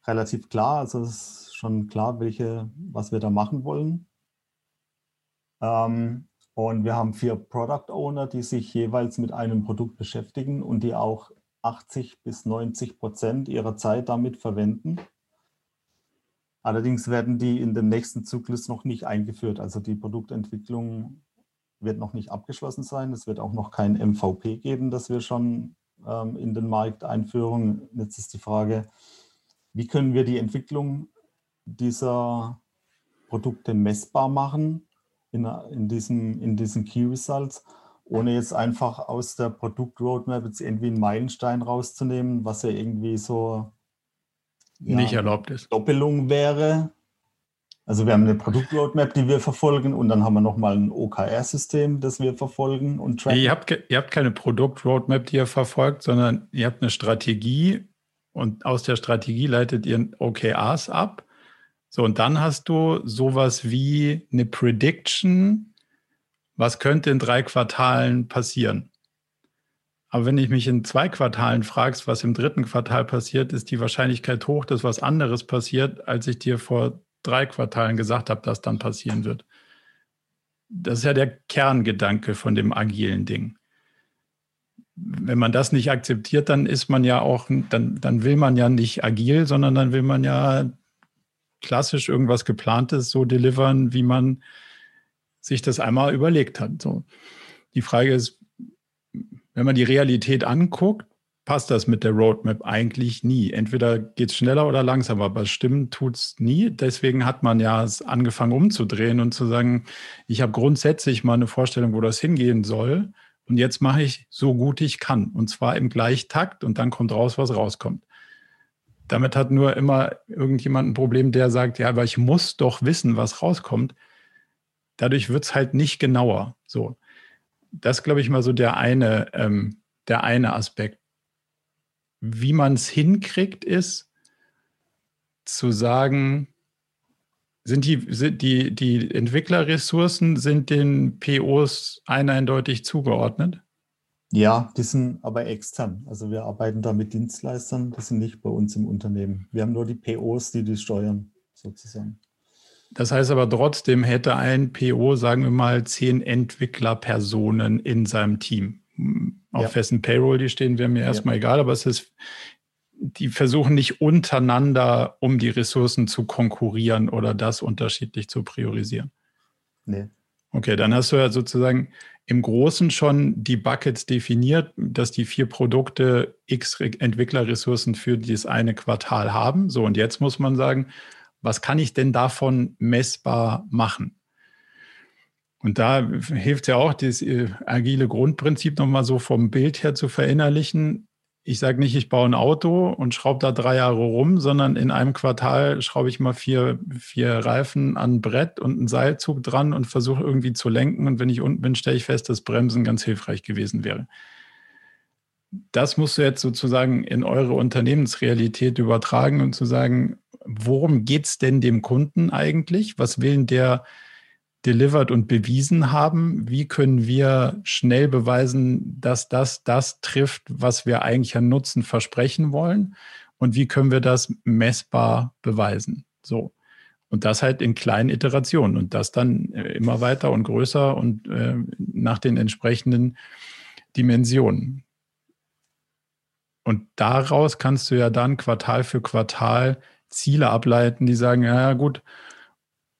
relativ klar. Also es ist schon klar, welche, was wir da machen wollen. Ähm, und wir haben vier Product Owner, die sich jeweils mit einem Produkt beschäftigen und die auch 80 bis 90 Prozent ihrer Zeit damit verwenden. Allerdings werden die in dem nächsten Zyklus noch nicht eingeführt. Also die Produktentwicklung wird noch nicht abgeschlossen sein. Es wird auch noch kein MVP geben, das wir schon ähm, in den Markt einführen. Jetzt ist die Frage, wie können wir die Entwicklung dieser Produkte messbar machen in, in, diesen, in diesen Key Results, ohne jetzt einfach aus der Produktroadmap jetzt irgendwie einen Meilenstein rauszunehmen, was ja irgendwie so ja, nicht erlaubt ist. Doppelung wäre. Also wir haben eine Produktroadmap, die wir verfolgen und dann haben wir nochmal ein OKR-System, das wir verfolgen und tracken. ihr, habt, ihr habt keine Produktroadmap, die ihr verfolgt, sondern ihr habt eine Strategie und aus der Strategie leitet ihr OKRs ab. So, und dann hast du sowas wie eine Prediction, was könnte in drei Quartalen passieren. Aber wenn ich mich in zwei Quartalen fragst, was im dritten Quartal passiert, ist die Wahrscheinlichkeit hoch, dass was anderes passiert, als ich dir vor drei Quartalen gesagt habe, dass dann passieren wird. Das ist ja der Kerngedanke von dem agilen Ding. Wenn man das nicht akzeptiert, dann ist man ja auch, dann, dann will man ja nicht agil, sondern dann will man ja klassisch irgendwas Geplantes so delivern, wie man sich das einmal überlegt hat. So. Die Frage ist, wenn man die Realität anguckt, passt das mit der Roadmap eigentlich nie. Entweder geht es schneller oder langsamer, aber stimmen tut es nie. Deswegen hat man ja angefangen umzudrehen und zu sagen, ich habe grundsätzlich mal eine Vorstellung, wo das hingehen soll. Und jetzt mache ich so gut ich kann. Und zwar im Gleichtakt und dann kommt raus, was rauskommt. Damit hat nur immer irgendjemand ein Problem, der sagt, ja, aber ich muss doch wissen, was rauskommt. Dadurch wird es halt nicht genauer. So. Das glaube ich mal so der eine, ähm, der eine Aspekt. Wie man es hinkriegt, ist zu sagen, sind die, sind die, die Entwicklerressourcen sind den POs eindeutig zugeordnet? Ja, die sind aber extern. Also wir arbeiten da mit Dienstleistern, die sind nicht bei uns im Unternehmen. Wir haben nur die POs, die die steuern, sozusagen. Das heißt aber trotzdem hätte ein PO, sagen wir mal, zehn Entwicklerpersonen in seinem Team. Auf ja. wessen Payroll die stehen, wäre mir erstmal ja. egal, aber es ist, die versuchen nicht untereinander, um die Ressourcen zu konkurrieren oder das unterschiedlich zu priorisieren. Nee. Okay, dann hast du ja sozusagen im Großen schon die Buckets definiert, dass die vier Produkte X Entwicklerressourcen für dieses eine Quartal haben. So, und jetzt muss man sagen, was kann ich denn davon messbar machen? Und da hilft ja auch das äh, agile Grundprinzip nochmal so vom Bild her zu verinnerlichen. Ich sage nicht, ich baue ein Auto und schraube da drei Jahre rum, sondern in einem Quartal schraube ich mal vier, vier Reifen an ein Brett und einen Seilzug dran und versuche irgendwie zu lenken. Und wenn ich unten bin, stelle ich fest, dass Bremsen ganz hilfreich gewesen wäre. Das musst du jetzt sozusagen in eure Unternehmensrealität übertragen und zu sagen, worum geht es denn dem Kunden eigentlich? Was will der delivered und bewiesen haben? Wie können wir schnell beweisen, dass das das trifft, was wir eigentlich an Nutzen versprechen wollen? Und wie können wir das messbar beweisen? So. Und das halt in kleinen Iterationen und das dann äh, immer weiter und größer und äh, nach den entsprechenden Dimensionen. Und daraus kannst du ja dann Quartal für Quartal Ziele ableiten, die sagen, ja gut,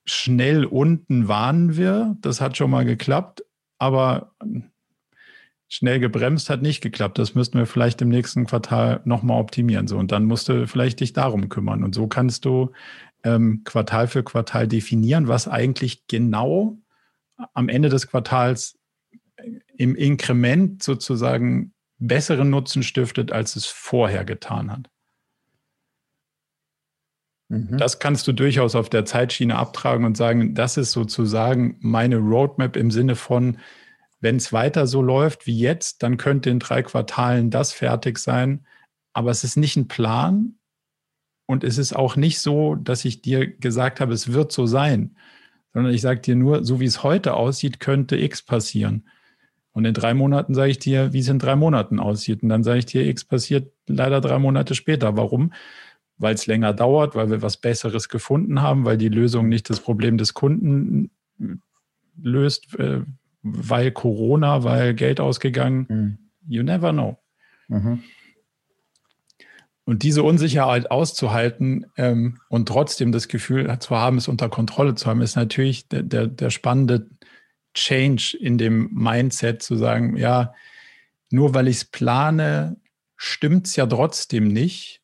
schnell unten waren wir, das hat schon mal geklappt, aber schnell gebremst hat nicht geklappt. Das müssten wir vielleicht im nächsten Quartal nochmal optimieren. So, und dann musst du vielleicht dich darum kümmern. Und so kannst du ähm, Quartal für Quartal definieren, was eigentlich genau am Ende des Quartals im Inkrement sozusagen besseren Nutzen stiftet, als es vorher getan hat. Mhm. Das kannst du durchaus auf der Zeitschiene abtragen und sagen, das ist sozusagen meine Roadmap im Sinne von, wenn es weiter so läuft wie jetzt, dann könnte in drei Quartalen das fertig sein. Aber es ist nicht ein Plan und es ist auch nicht so, dass ich dir gesagt habe, es wird so sein, sondern ich sage dir nur, so wie es heute aussieht, könnte X passieren. Und in drei Monaten sage ich dir, wie es in drei Monaten aussieht. Und dann sage ich dir, X passiert leider drei Monate später. Warum? Weil es länger dauert, weil wir was Besseres gefunden haben, weil die Lösung nicht das Problem des Kunden löst, äh, weil Corona, weil Geld ausgegangen. Mhm. You never know. Mhm. Und diese Unsicherheit auszuhalten ähm, und trotzdem das Gefühl zu haben, es unter Kontrolle zu haben, ist natürlich der, der, der spannende Change in dem Mindset zu sagen, ja, nur weil ich es plane, stimmt es ja trotzdem nicht.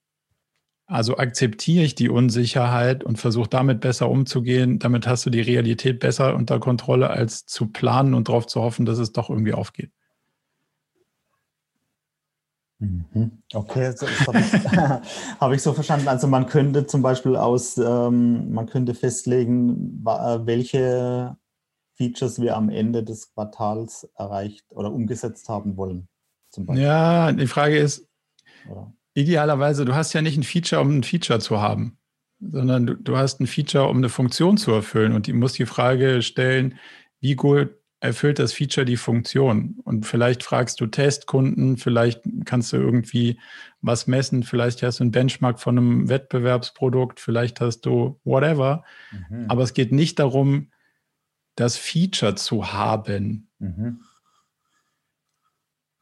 Also akzeptiere ich die Unsicherheit und versuche damit besser umzugehen. Damit hast du die Realität besser unter Kontrolle, als zu planen und darauf zu hoffen, dass es doch irgendwie aufgeht. Mhm. Okay, habe ich, hab ich, so verstanden. Also man könnte zum Beispiel aus, ähm, man könnte festlegen, äh, welche Features wir am Ende des Quartals erreicht oder umgesetzt haben wollen. Ja, die Frage ist, oder? Idealerweise, du hast ja nicht ein Feature, um ein Feature zu haben, sondern du, du hast ein Feature, um eine Funktion zu erfüllen. Und die muss die Frage stellen, wie gut erfüllt das Feature die Funktion? Und vielleicht fragst du Testkunden, vielleicht kannst du irgendwie was messen, vielleicht hast du einen Benchmark von einem Wettbewerbsprodukt, vielleicht hast du whatever. Mhm. Aber es geht nicht darum, das Feature zu haben. Mhm.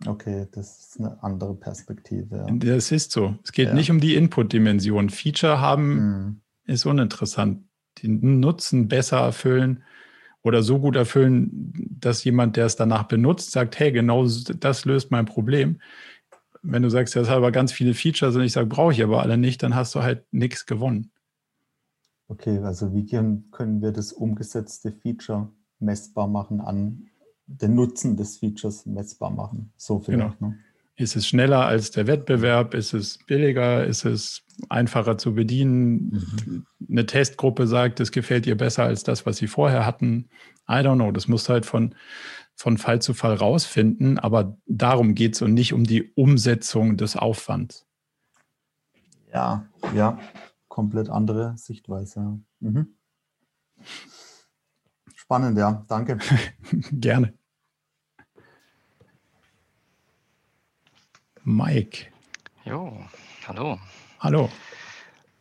Okay, das ist eine andere Perspektive. Ja. Das ist so. Es geht ja. nicht um die Input-Dimension. Feature haben mhm. ist uninteressant. Den Nutzen besser erfüllen oder so gut erfüllen, dass jemand, der es danach benutzt, sagt, hey, genau das löst mein Problem. Wenn du sagst, das hat aber ganz viele Features und ich sage, brauche ich aber alle nicht, dann hast du halt nichts gewonnen. Okay, also wie können wir das umgesetzte Feature messbar machen an den Nutzen des Features messbar machen. So vielleicht. Genau. Ne? Ist es schneller als der Wettbewerb? Ist es billiger? Ist es einfacher zu bedienen? Mhm. Eine Testgruppe sagt, es gefällt ihr besser als das, was sie vorher hatten. I don't know. Das musst du halt von, von Fall zu Fall rausfinden. Aber darum geht es und nicht um die Umsetzung des Aufwands. Ja, ja. Komplett andere Sichtweise. Mhm. Spannend, ja. Danke. Gerne. Mike. Jo, hallo. Hallo.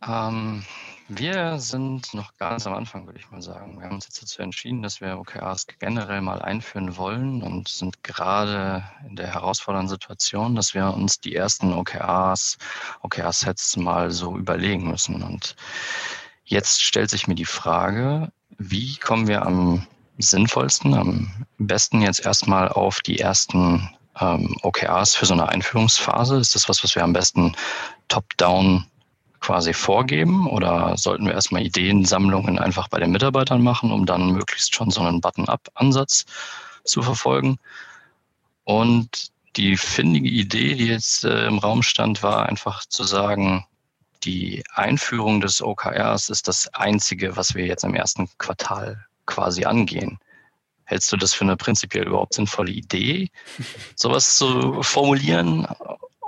Ähm, wir sind noch ganz am Anfang, würde ich mal sagen. Wir haben uns jetzt dazu entschieden, dass wir OKRs generell mal einführen wollen und sind gerade in der herausfordernden Situation, dass wir uns die ersten OKRs, OKR-Sets mal so überlegen müssen. Und jetzt stellt sich mir die Frage, wie kommen wir am sinnvollsten, am besten jetzt erstmal auf die ersten ähm, OKRs für so eine Einführungsphase? Ist das was, was wir am besten top-down quasi vorgeben oder sollten wir erstmal Ideensammlungen einfach bei den Mitarbeitern machen, um dann möglichst schon so einen Button-up-Ansatz zu verfolgen? Und die findige Idee, die jetzt äh, im Raum stand, war einfach zu sagen, die Einführung des OKRs ist das Einzige, was wir jetzt im ersten Quartal quasi angehen. Hältst du das für eine prinzipiell überhaupt sinnvolle Idee, sowas zu formulieren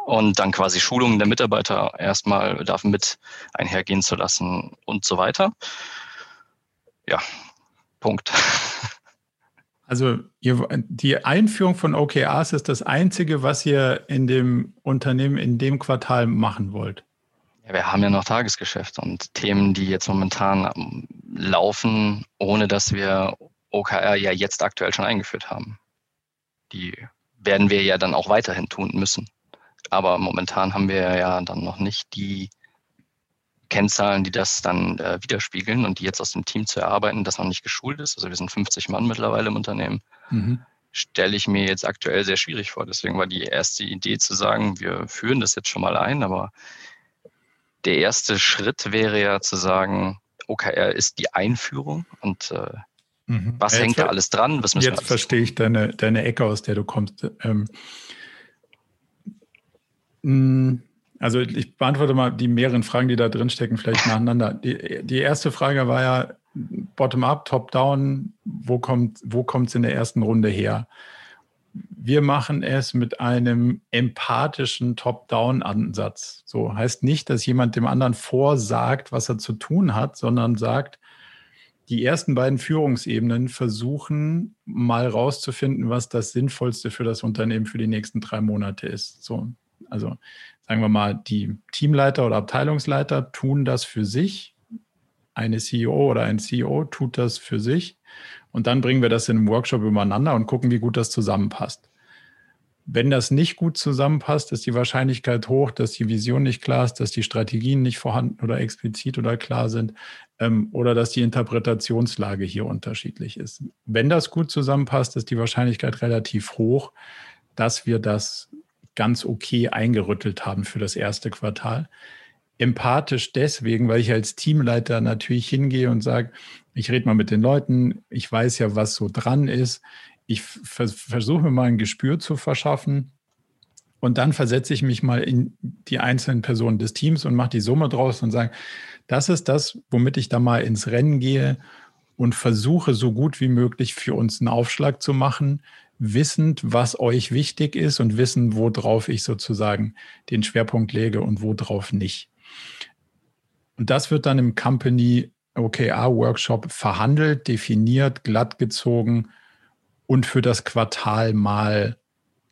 und dann quasi Schulungen der Mitarbeiter erstmal mit einhergehen zu lassen und so weiter? Ja, Punkt. Also ihr, die Einführung von OKRs ist das Einzige, was ihr in dem Unternehmen in dem Quartal machen wollt. Ja, wir haben ja noch Tagesgeschäft und Themen, die jetzt momentan ähm, laufen, ohne dass wir OKR ja jetzt aktuell schon eingeführt haben. Die werden wir ja dann auch weiterhin tun müssen. Aber momentan haben wir ja dann noch nicht die Kennzahlen, die das dann äh, widerspiegeln und die jetzt aus dem Team zu erarbeiten, das noch nicht geschult ist. Also wir sind 50 Mann mittlerweile im Unternehmen. Mhm. Stelle ich mir jetzt aktuell sehr schwierig vor. Deswegen war die erste Idee zu sagen, wir führen das jetzt schon mal ein, aber der erste Schritt wäre ja zu sagen, OKR ist die Einführung und äh, mhm. was jetzt hängt da alles dran? Was jetzt verstehe ich deine, deine Ecke, aus der du kommst. Ähm, mm, also ich beantworte mal die mehreren Fragen, die da drin stecken, vielleicht nacheinander. Die, die erste Frage war ja Bottom-up, Top-down, wo kommt wo es in der ersten Runde her? Wir machen es mit einem empathischen Top-Down-Ansatz. So heißt nicht, dass jemand dem anderen vorsagt, was er zu tun hat, sondern sagt, die ersten beiden Führungsebenen versuchen mal rauszufinden, was das Sinnvollste für das Unternehmen für die nächsten drei Monate ist. So, also sagen wir mal, die Teamleiter oder Abteilungsleiter tun das für sich. Eine CEO oder ein CEO tut das für sich und dann bringen wir das in einem Workshop übereinander und gucken, wie gut das zusammenpasst. Wenn das nicht gut zusammenpasst, ist die Wahrscheinlichkeit hoch, dass die Vision nicht klar ist, dass die Strategien nicht vorhanden oder explizit oder klar sind ähm, oder dass die Interpretationslage hier unterschiedlich ist. Wenn das gut zusammenpasst, ist die Wahrscheinlichkeit relativ hoch, dass wir das ganz okay eingerüttelt haben für das erste Quartal empathisch deswegen, weil ich als Teamleiter natürlich hingehe und sage, ich rede mal mit den Leuten, ich weiß ja, was so dran ist. Ich vers versuche mir mal ein Gespür zu verschaffen. Und dann versetze ich mich mal in die einzelnen Personen des Teams und mache die Summe draus und sage, das ist das, womit ich da mal ins Rennen gehe und versuche so gut wie möglich für uns einen Aufschlag zu machen, wissend, was euch wichtig ist und wissen, worauf ich sozusagen den Schwerpunkt lege und worauf nicht. Und das wird dann im Company OKR Workshop verhandelt, definiert, glatt gezogen und für das Quartal mal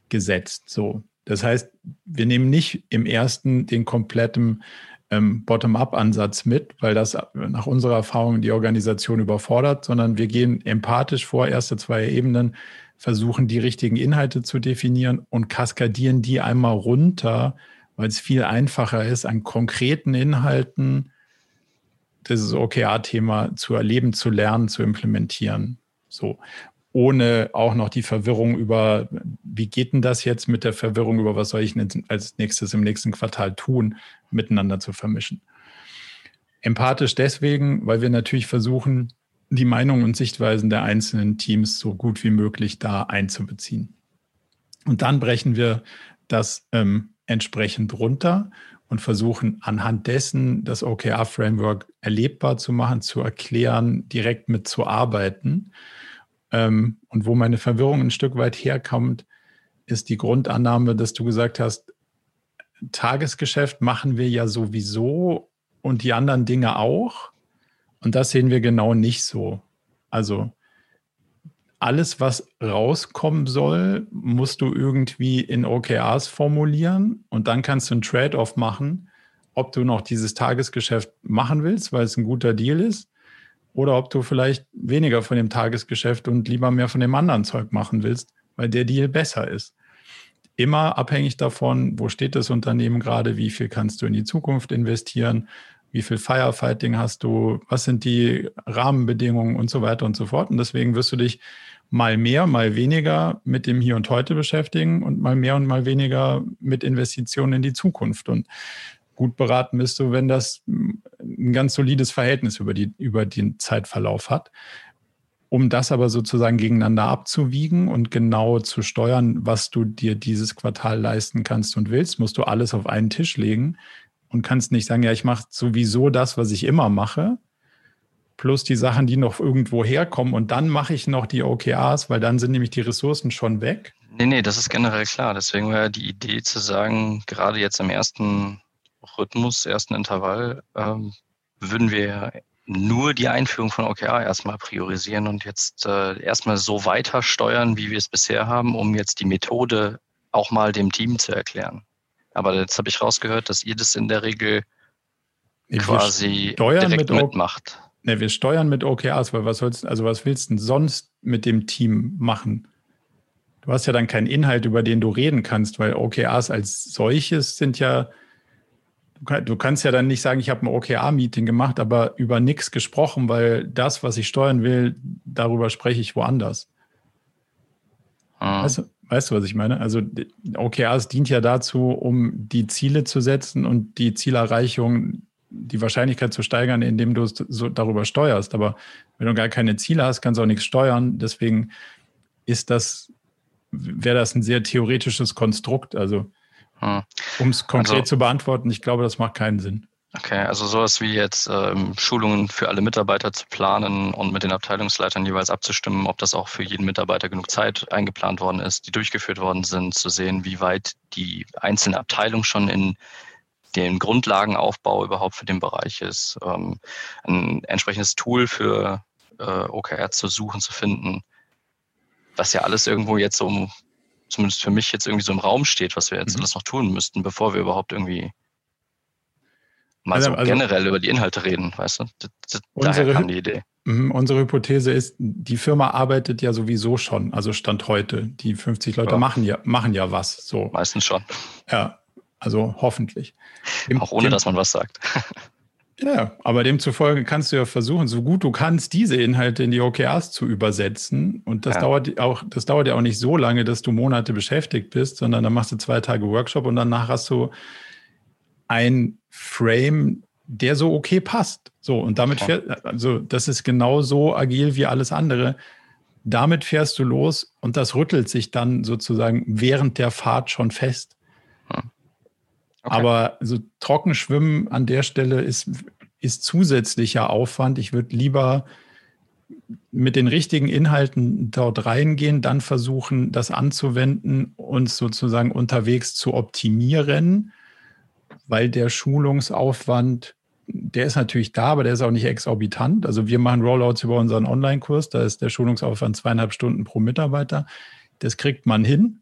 gesetzt. So. Das heißt, wir nehmen nicht im ersten den kompletten ähm, Bottom-up-Ansatz mit, weil das nach unserer Erfahrung die Organisation überfordert, sondern wir gehen empathisch vor, erste zwei Ebenen, versuchen die richtigen Inhalte zu definieren und kaskadieren die einmal runter, weil es viel einfacher ist, an konkreten Inhalten dieses OKR-Thema zu erleben, zu lernen, zu implementieren. So ohne auch noch die Verwirrung über, wie geht denn das jetzt mit der Verwirrung über, was soll ich als nächstes im nächsten Quartal tun, miteinander zu vermischen. Empathisch deswegen, weil wir natürlich versuchen, die Meinungen und Sichtweisen der einzelnen Teams so gut wie möglich da einzubeziehen. Und dann brechen wir das ähm, entsprechend runter und versuchen anhand dessen das OKR-Framework erlebbar zu machen, zu erklären, direkt mitzuarbeiten ähm, und wo meine Verwirrung ein Stück weit herkommt, ist die Grundannahme, dass du gesagt hast, Tagesgeschäft machen wir ja sowieso und die anderen Dinge auch. Und das sehen wir genau nicht so. Also alles, was rauskommen soll, musst du irgendwie in OKRs formulieren und dann kannst du einen Trade-off machen, ob du noch dieses Tagesgeschäft machen willst, weil es ein guter Deal ist, oder ob du vielleicht weniger von dem Tagesgeschäft und lieber mehr von dem anderen Zeug machen willst, weil der Deal besser ist. Immer abhängig davon, wo steht das Unternehmen gerade, wie viel kannst du in die Zukunft investieren, wie viel Firefighting hast du, was sind die Rahmenbedingungen und so weiter und so fort. Und deswegen wirst du dich mal mehr, mal weniger mit dem Hier und Heute beschäftigen und mal mehr und mal weniger mit Investitionen in die Zukunft. Und gut beraten bist du, wenn das ein ganz solides Verhältnis über, die, über den Zeitverlauf hat. Um das aber sozusagen gegeneinander abzuwiegen und genau zu steuern, was du dir dieses Quartal leisten kannst und willst, musst du alles auf einen Tisch legen und kannst nicht sagen, ja, ich mache sowieso das, was ich immer mache, plus die Sachen, die noch irgendwo herkommen und dann mache ich noch die OKRs, weil dann sind nämlich die Ressourcen schon weg. Nee, nee, das ist generell klar. Deswegen wäre die Idee zu sagen, gerade jetzt im ersten Rhythmus, ersten Intervall, ähm, würden wir nur die Einführung von OKR erstmal priorisieren und jetzt äh, erstmal so weiter steuern, wie wir es bisher haben, um jetzt die Methode auch mal dem Team zu erklären. Aber jetzt habe ich rausgehört, dass ihr das in der Regel wir quasi direkt mit mitmacht. Ne, wir steuern mit OKRs, weil was sollst, also was willst du denn sonst mit dem Team machen? Du hast ja dann keinen Inhalt, über den du reden kannst, weil OKRs als solches sind ja du kannst ja dann nicht sagen, ich habe ein OKR-Meeting gemacht, aber über nichts gesprochen, weil das, was ich steuern will, darüber spreche ich woanders. Ah. Weißt, du, weißt, du, was ich meine? Also OKRs dient ja dazu, um die Ziele zu setzen und die Zielerreichung, die Wahrscheinlichkeit zu steigern, indem du es so darüber steuerst. Aber wenn du gar keine Ziele hast, kannst du auch nichts steuern. Deswegen ist das, wäre das ein sehr theoretisches Konstrukt. Also hm. Um es konkret also, zu beantworten, ich glaube, das macht keinen Sinn. Okay, also sowas wie jetzt ähm, Schulungen für alle Mitarbeiter zu planen und mit den Abteilungsleitern jeweils abzustimmen, ob das auch für jeden Mitarbeiter genug Zeit eingeplant worden ist, die durchgeführt worden sind, zu sehen, wie weit die einzelne Abteilung schon in den Grundlagenaufbau überhaupt für den Bereich ist, ähm, ein entsprechendes Tool für äh, OKR zu suchen, zu finden, was ja alles irgendwo jetzt so zumindest für mich jetzt irgendwie so im Raum steht, was wir jetzt mhm. alles noch tun müssten, bevor wir überhaupt irgendwie mal also, so also, generell über die Inhalte reden, weißt du? Unsere, daher kam die Idee. Mhm, unsere Hypothese ist, die Firma arbeitet ja sowieso schon, also Stand heute. Die 50 Leute ja. machen ja, machen ja was. So. Meistens schon. Ja, also hoffentlich. Im, Auch ohne, dem, dass man was sagt. Ja, aber demzufolge kannst du ja versuchen, so gut du kannst, diese Inhalte in die OKRs zu übersetzen. Und das ja. dauert auch, das dauert ja auch nicht so lange, dass du Monate beschäftigt bist, sondern dann machst du zwei Tage Workshop und danach hast du ein Frame, der so okay passt. So, und damit fährt, also das ist genau so agil wie alles andere. Damit fährst du los und das rüttelt sich dann sozusagen während der Fahrt schon fest. Okay. Aber so Trockenschwimmen an der Stelle ist, ist zusätzlicher Aufwand. Ich würde lieber mit den richtigen Inhalten dort reingehen, dann versuchen, das anzuwenden und sozusagen unterwegs zu optimieren, weil der Schulungsaufwand der ist natürlich da, aber der ist auch nicht exorbitant. Also wir machen Rollouts über unseren Online-Kurs, da ist der Schulungsaufwand zweieinhalb Stunden pro Mitarbeiter. Das kriegt man hin.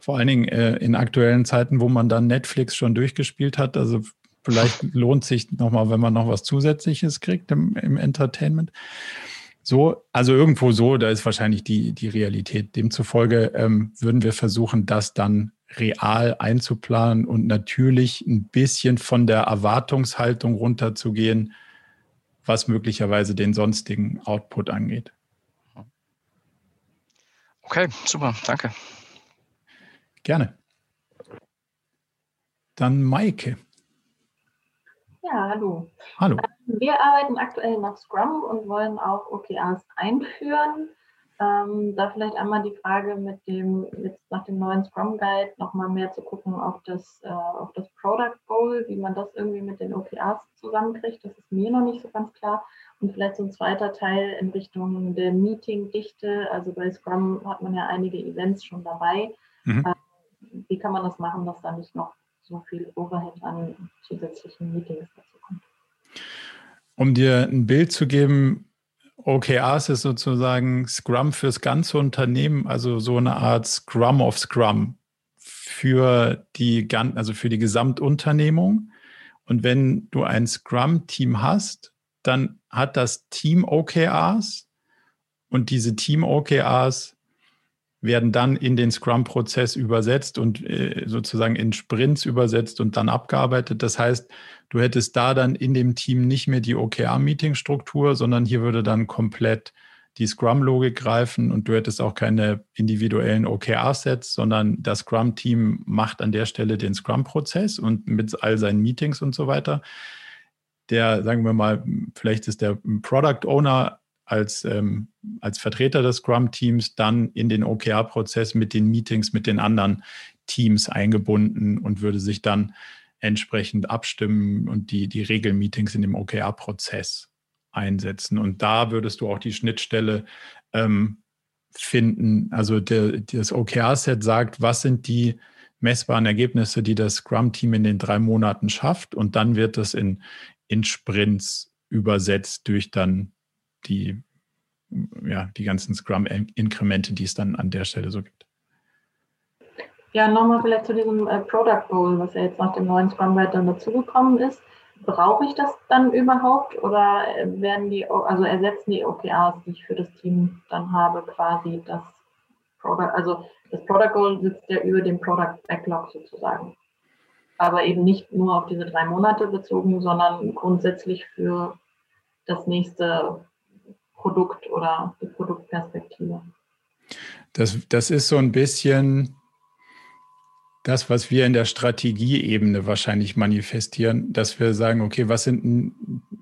Vor allen Dingen äh, in aktuellen Zeiten, wo man dann Netflix schon durchgespielt hat. Also vielleicht lohnt sich nochmal, wenn man noch was Zusätzliches kriegt im, im Entertainment. So, also irgendwo so, da ist wahrscheinlich die, die Realität. Demzufolge ähm, würden wir versuchen, das dann real einzuplanen und natürlich ein bisschen von der Erwartungshaltung runterzugehen, was möglicherweise den sonstigen Output angeht. Okay, super, danke. Gerne. Dann Maike. Ja, hallo. Hallo. Wir arbeiten aktuell nach Scrum und wollen auch OKRs einführen. Ähm, da vielleicht einmal die Frage mit dem, jetzt nach dem neuen Scrum Guide nochmal mehr zu gucken auf das, äh, auf das Product Goal, wie man das irgendwie mit den OKRs zusammenkriegt. Das ist mir noch nicht so ganz klar. Und vielleicht so ein zweiter Teil in Richtung der Meeting-Dichte. Also bei Scrum hat man ja einige Events schon dabei. Mhm. Ähm, wie kann man das machen, dass da nicht noch so viel Overhead an zusätzlichen Meetings dazu kommt? Um dir ein Bild zu geben, OKRs ist sozusagen Scrum fürs ganze Unternehmen, also so eine Art Scrum of Scrum für die, also für die Gesamtunternehmung. Und wenn du ein Scrum-Team hast, dann hat das Team OKRs und diese Team OKRs werden dann in den Scrum-Prozess übersetzt und äh, sozusagen in Sprints übersetzt und dann abgearbeitet. Das heißt, du hättest da dann in dem Team nicht mehr die OKR-Meeting-Struktur, sondern hier würde dann komplett die Scrum-Logik greifen und du hättest auch keine individuellen OKR-Sets, sondern das Scrum-Team macht an der Stelle den Scrum-Prozess und mit all seinen Meetings und so weiter. Der, sagen wir mal, vielleicht ist der Product Owner als, ähm, als Vertreter des Scrum-Teams dann in den OKR-Prozess mit den Meetings mit den anderen Teams eingebunden und würde sich dann entsprechend abstimmen und die, die Regelmeetings in dem OKR-Prozess einsetzen. Und da würdest du auch die Schnittstelle ähm, finden. Also der, das OKR-Set sagt, was sind die messbaren Ergebnisse, die das Scrum-Team in den drei Monaten schafft. Und dann wird das in, in Sprints übersetzt durch dann die, ja, die ganzen Scrum-Inkremente, die es dann an der Stelle so gibt. Ja, nochmal vielleicht zu diesem äh, Product Goal, was ja jetzt nach dem neuen Scrum Guide dann dazugekommen ist. Brauche ich das dann überhaupt oder werden die, also ersetzen die OKRs, die ich für das Team dann habe, quasi das Product, also das Product Goal sitzt ja über dem Product Backlog sozusagen. Aber eben nicht nur auf diese drei Monate bezogen, sondern grundsätzlich für das nächste Produkt oder die Produktperspektive. Das, das ist so ein bisschen das, was wir in der Strategieebene wahrscheinlich manifestieren, dass wir sagen, okay, was sind,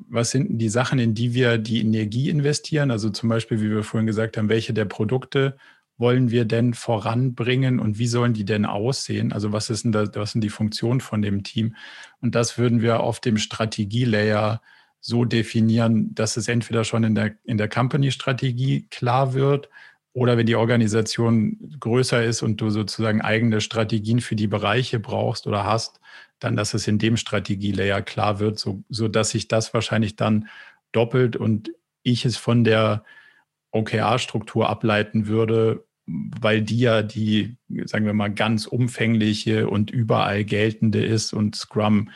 was sind die Sachen, in die wir die Energie investieren? Also zum Beispiel, wie wir vorhin gesagt haben, welche der Produkte wollen wir denn voranbringen und wie sollen die denn aussehen? Also was ist denn das, was sind die Funktionen von dem Team? Und das würden wir auf dem Strategielayer so definieren, dass es entweder schon in der, in der Company-Strategie klar wird oder wenn die Organisation größer ist und du sozusagen eigene Strategien für die Bereiche brauchst oder hast, dann, dass es in dem Strategielayer klar wird, so, so dass sich das wahrscheinlich dann doppelt und ich es von der OKR-Struktur ableiten würde, weil die ja die, sagen wir mal, ganz umfängliche und überall geltende ist und Scrum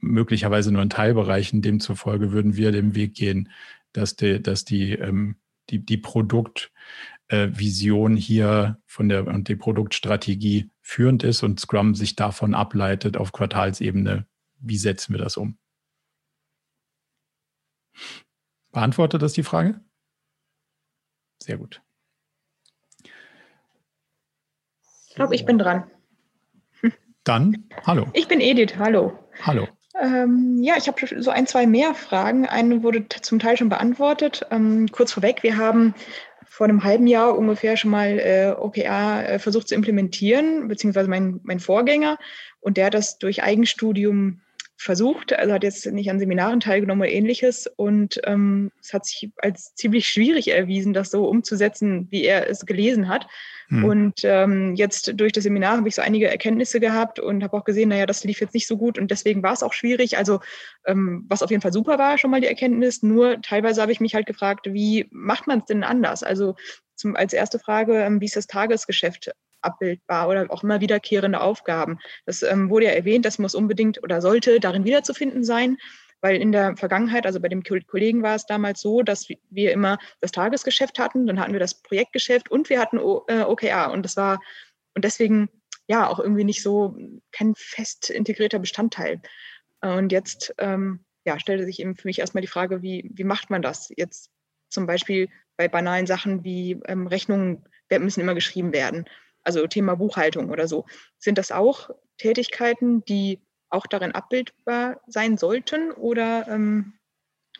möglicherweise nur in Teilbereichen. Demzufolge würden wir den Weg gehen, dass die, dass die, ähm, die, die Produktvision äh, hier von der und die Produktstrategie führend ist und Scrum sich davon ableitet auf Quartalsebene. Wie setzen wir das um? Beantwortet das die Frage? Sehr gut. Ich glaube, ich bin dran. Dann, hallo. Ich bin Edith, hallo. Hallo. Ähm, ja, ich habe so ein, zwei mehr Fragen. Eine wurde zum Teil schon beantwortet. Ähm, kurz vorweg, wir haben vor einem halben Jahr ungefähr schon mal äh, OKR äh, versucht zu implementieren, beziehungsweise mein, mein Vorgänger. Und der hat das durch Eigenstudium versucht, also hat jetzt nicht an Seminaren teilgenommen oder ähnliches und ähm, es hat sich als ziemlich schwierig erwiesen, das so umzusetzen, wie er es gelesen hat. Hm. Und ähm, jetzt durch das Seminar habe ich so einige Erkenntnisse gehabt und habe auch gesehen, naja, das lief jetzt nicht so gut und deswegen war es auch schwierig. Also ähm, was auf jeden Fall super war, schon mal die Erkenntnis. Nur teilweise habe ich mich halt gefragt, wie macht man es denn anders? Also zum, als erste Frage, ähm, wie ist das Tagesgeschäft abbildbar oder auch immer wiederkehrende Aufgaben. Das ähm, wurde ja erwähnt, das muss unbedingt oder sollte darin wiederzufinden sein, weil in der Vergangenheit, also bei dem Kollegen war es damals so, dass wir immer das Tagesgeschäft hatten, dann hatten wir das Projektgeschäft und wir hatten OKR äh, und das war und deswegen ja auch irgendwie nicht so kein fest integrierter Bestandteil. Und jetzt ähm, ja, stellte sich eben für mich erstmal die Frage, wie, wie macht man das jetzt zum Beispiel bei banalen Sachen wie ähm, Rechnungen müssen immer geschrieben werden also Thema Buchhaltung oder so. Sind das auch Tätigkeiten, die auch darin abbildbar sein sollten oder ähm,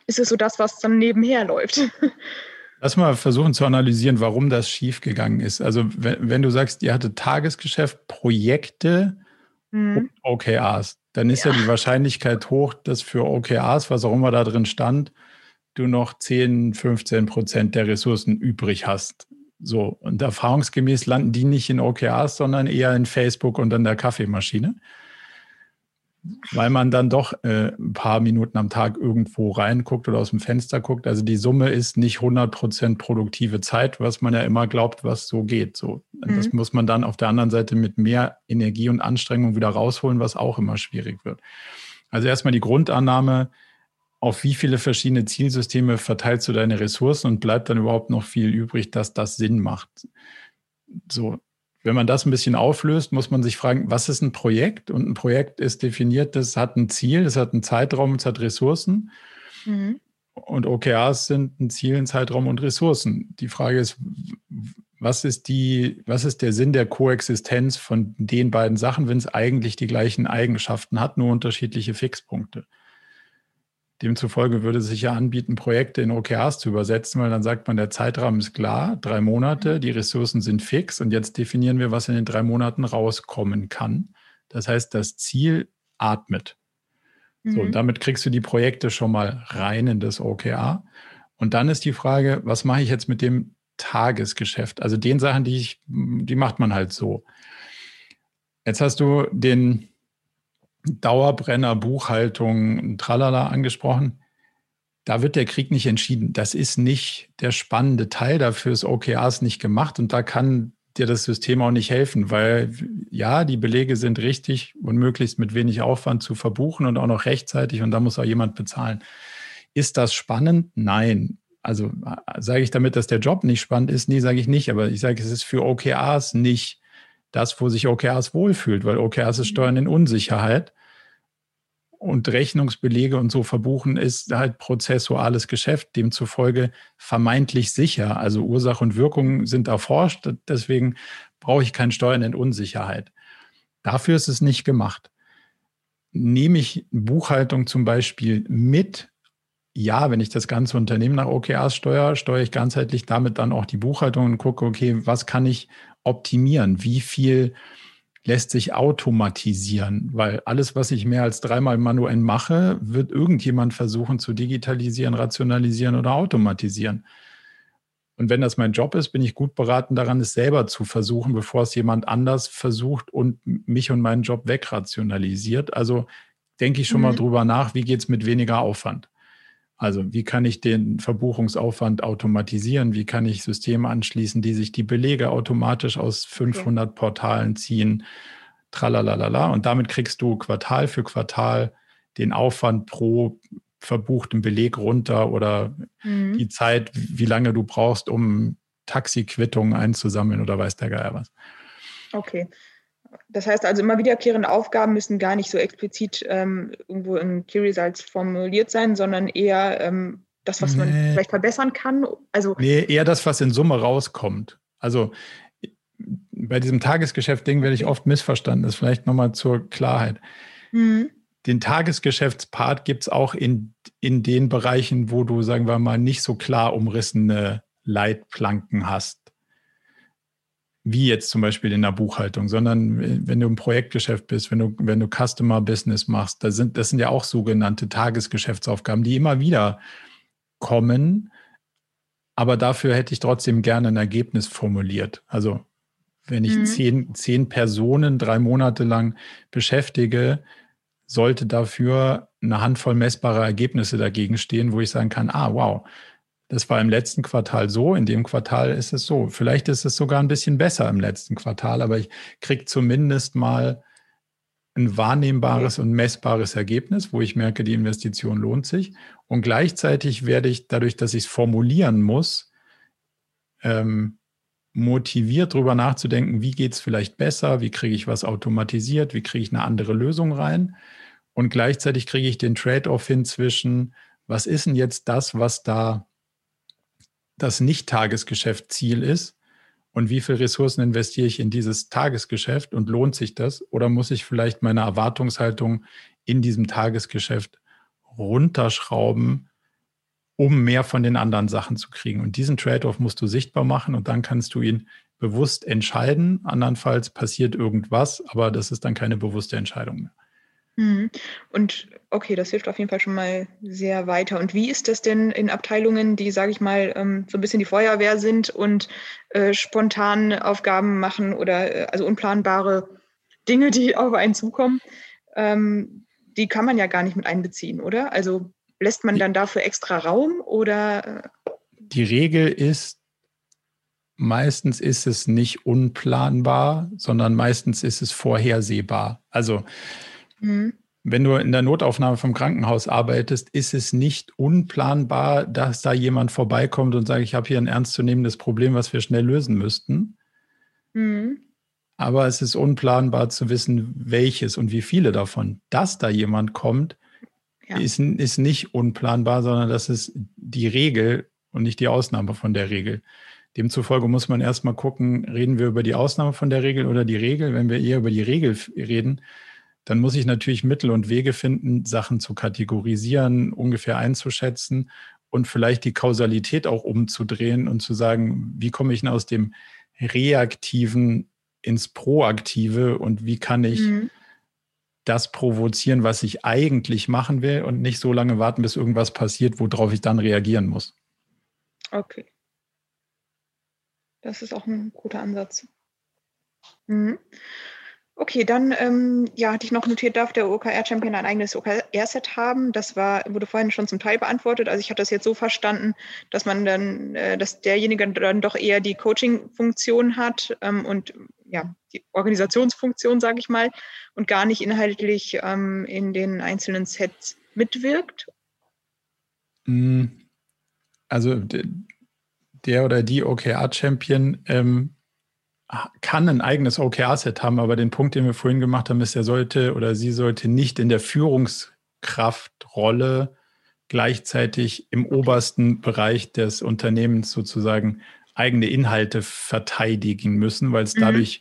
ist es so das, was dann nebenher läuft? Lass mal versuchen zu analysieren, warum das schiefgegangen ist. Also wenn, wenn du sagst, ihr hattet Tagesgeschäft, Projekte mhm. und OKRs, dann ist ja. ja die Wahrscheinlichkeit hoch, dass für OKRs, was auch immer da drin stand, du noch 10, 15 Prozent der Ressourcen übrig hast. So, und erfahrungsgemäß landen die nicht in OKRs, sondern eher in Facebook und an der Kaffeemaschine. Weil man dann doch äh, ein paar Minuten am Tag irgendwo reinguckt oder aus dem Fenster guckt. Also die Summe ist nicht 100% produktive Zeit, was man ja immer glaubt, was so geht. So, mhm. Das muss man dann auf der anderen Seite mit mehr Energie und Anstrengung wieder rausholen, was auch immer schwierig wird. Also erstmal die Grundannahme, auf wie viele verschiedene Zielsysteme verteilst du deine Ressourcen und bleibt dann überhaupt noch viel übrig, dass das Sinn macht? So, wenn man das ein bisschen auflöst, muss man sich fragen, was ist ein Projekt? Und ein Projekt ist definiert, das hat ein Ziel, das hat einen Zeitraum, es hat Ressourcen. Mhm. Und OKRs sind ein Ziel, ein Zeitraum und Ressourcen. Die Frage ist, was ist die, was ist der Sinn der Koexistenz von den beiden Sachen, wenn es eigentlich die gleichen Eigenschaften hat, nur unterschiedliche Fixpunkte? Demzufolge würde es sich ja anbieten, Projekte in OKRs zu übersetzen, weil dann sagt man, der Zeitrahmen ist klar, drei Monate, die Ressourcen sind fix und jetzt definieren wir, was in den drei Monaten rauskommen kann. Das heißt, das Ziel atmet. Mhm. So, damit kriegst du die Projekte schon mal rein in das OKR. Und dann ist die Frage, was mache ich jetzt mit dem Tagesgeschäft? Also den Sachen, die ich, die macht man halt so. Jetzt hast du den Dauerbrenner, Buchhaltung, Tralala angesprochen. Da wird der Krieg nicht entschieden. Das ist nicht der spannende Teil. Dafür ist OKRs nicht gemacht und da kann dir das System auch nicht helfen, weil ja, die Belege sind richtig und möglichst mit wenig Aufwand zu verbuchen und auch noch rechtzeitig und da muss auch jemand bezahlen. Ist das spannend? Nein. Also sage ich damit, dass der Job nicht spannend ist? Nee, sage ich nicht, aber ich sage, es ist für OKRs nicht das, wo sich OKRs wohlfühlt, weil OKRs ist Steuern in Unsicherheit. Und Rechnungsbelege und so verbuchen ist halt prozessuales Geschäft, demzufolge vermeintlich sicher. Also Ursache und Wirkung sind erforscht, deswegen brauche ich kein Steuern in Unsicherheit. Dafür ist es nicht gemacht. Nehme ich Buchhaltung zum Beispiel mit ja, wenn ich das ganze Unternehmen nach OKRs steuere, steuere ich ganzheitlich damit dann auch die Buchhaltung und gucke, okay, was kann ich optimieren? Wie viel lässt sich automatisieren? Weil alles, was ich mehr als dreimal manuell mache, wird irgendjemand versuchen zu digitalisieren, rationalisieren oder automatisieren. Und wenn das mein Job ist, bin ich gut beraten daran, es selber zu versuchen, bevor es jemand anders versucht und mich und meinen Job wegrationalisiert. Also denke ich schon mhm. mal drüber nach, wie geht es mit weniger Aufwand? Also wie kann ich den Verbuchungsaufwand automatisieren? Wie kann ich Systeme anschließen, die sich die Belege automatisch aus 500 Portalen ziehen? Tralalala. Und damit kriegst du Quartal für Quartal den Aufwand pro verbuchten Beleg runter oder mhm. die Zeit, wie lange du brauchst, um Taxiquittungen einzusammeln oder weiß der Geier was. Okay. Das heißt also, immer wiederkehrende Aufgaben müssen gar nicht so explizit ähm, irgendwo in Key Results formuliert sein, sondern eher ähm, das, was nee. man vielleicht verbessern kann. Also nee, eher das, was in Summe rauskommt. Also bei diesem Tagesgeschäft-Ding werde ich oft missverstanden. Das ist vielleicht nochmal zur Klarheit. Mhm. Den Tagesgeschäftspart gibt es auch in, in den Bereichen, wo du, sagen wir mal, nicht so klar umrissene Leitplanken hast wie jetzt zum Beispiel in der Buchhaltung, sondern wenn du im Projektgeschäft bist, wenn du, wenn du Customer Business machst, da sind, das sind ja auch sogenannte Tagesgeschäftsaufgaben, die immer wieder kommen. Aber dafür hätte ich trotzdem gerne ein Ergebnis formuliert. Also wenn ich mhm. zehn, zehn Personen drei Monate lang beschäftige, sollte dafür eine Handvoll messbarer Ergebnisse dagegen stehen, wo ich sagen kann, ah, wow, das war im letzten Quartal so, in dem Quartal ist es so. Vielleicht ist es sogar ein bisschen besser im letzten Quartal, aber ich kriege zumindest mal ein wahrnehmbares und messbares Ergebnis, wo ich merke, die Investition lohnt sich. Und gleichzeitig werde ich dadurch, dass ich es formulieren muss, ähm, motiviert, darüber nachzudenken, wie geht es vielleicht besser, wie kriege ich was automatisiert, wie kriege ich eine andere Lösung rein. Und gleichzeitig kriege ich den Trade-off hin zwischen, was ist denn jetzt das, was da das Nicht-Tagesgeschäft-Ziel ist und wie viele Ressourcen investiere ich in dieses Tagesgeschäft und lohnt sich das? Oder muss ich vielleicht meine Erwartungshaltung in diesem Tagesgeschäft runterschrauben, um mehr von den anderen Sachen zu kriegen? Und diesen Trade-off musst du sichtbar machen und dann kannst du ihn bewusst entscheiden. Andernfalls passiert irgendwas, aber das ist dann keine bewusste Entscheidung mehr. Mhm. Und okay, das hilft auf jeden Fall schon mal sehr weiter. Und wie ist das denn in Abteilungen, die, sage ich mal, ähm, so ein bisschen die Feuerwehr sind und äh, spontan Aufgaben machen oder äh, also unplanbare Dinge, die auf einen zukommen? Ähm, die kann man ja gar nicht mit einbeziehen, oder? Also lässt man dann dafür extra Raum oder? Äh? Die Regel ist, meistens ist es nicht unplanbar, sondern meistens ist es vorhersehbar. Also Mhm. Wenn du in der Notaufnahme vom Krankenhaus arbeitest, ist es nicht unplanbar, dass da jemand vorbeikommt und sagt, ich habe hier ein ernstzunehmendes Problem, was wir schnell lösen müssten. Mhm. Aber es ist unplanbar zu wissen, welches und wie viele davon. Dass da jemand kommt, ja. ist, ist nicht unplanbar, sondern das ist die Regel und nicht die Ausnahme von der Regel. Demzufolge muss man erstmal gucken, reden wir über die Ausnahme von der Regel oder die Regel. Wenn wir eher über die Regel reden, dann muss ich natürlich Mittel und Wege finden, Sachen zu kategorisieren, ungefähr einzuschätzen und vielleicht die Kausalität auch umzudrehen und zu sagen, wie komme ich denn aus dem Reaktiven ins Proaktive und wie kann ich mhm. das provozieren, was ich eigentlich machen will und nicht so lange warten, bis irgendwas passiert, worauf ich dann reagieren muss. Okay. Das ist auch ein guter Ansatz. Mhm. Okay, dann ähm, ja, hatte ich noch notiert, darf der OKR-Champion ein eigenes OKR-Set haben? Das war, wurde vorhin schon zum Teil beantwortet. Also ich hatte das jetzt so verstanden, dass man dann, äh, dass derjenige dann doch eher die Coaching-Funktion hat ähm, und ja, die Organisationsfunktion, sage ich mal, und gar nicht inhaltlich ähm, in den einzelnen Sets mitwirkt? Hm, also der oder die OKR-Champion ähm, kann ein eigenes OKR-Set haben, aber den Punkt, den wir vorhin gemacht haben, ist, er sollte oder sie sollte nicht in der Führungskraftrolle gleichzeitig im obersten Bereich des Unternehmens sozusagen eigene Inhalte verteidigen müssen, weil es mhm. dadurch,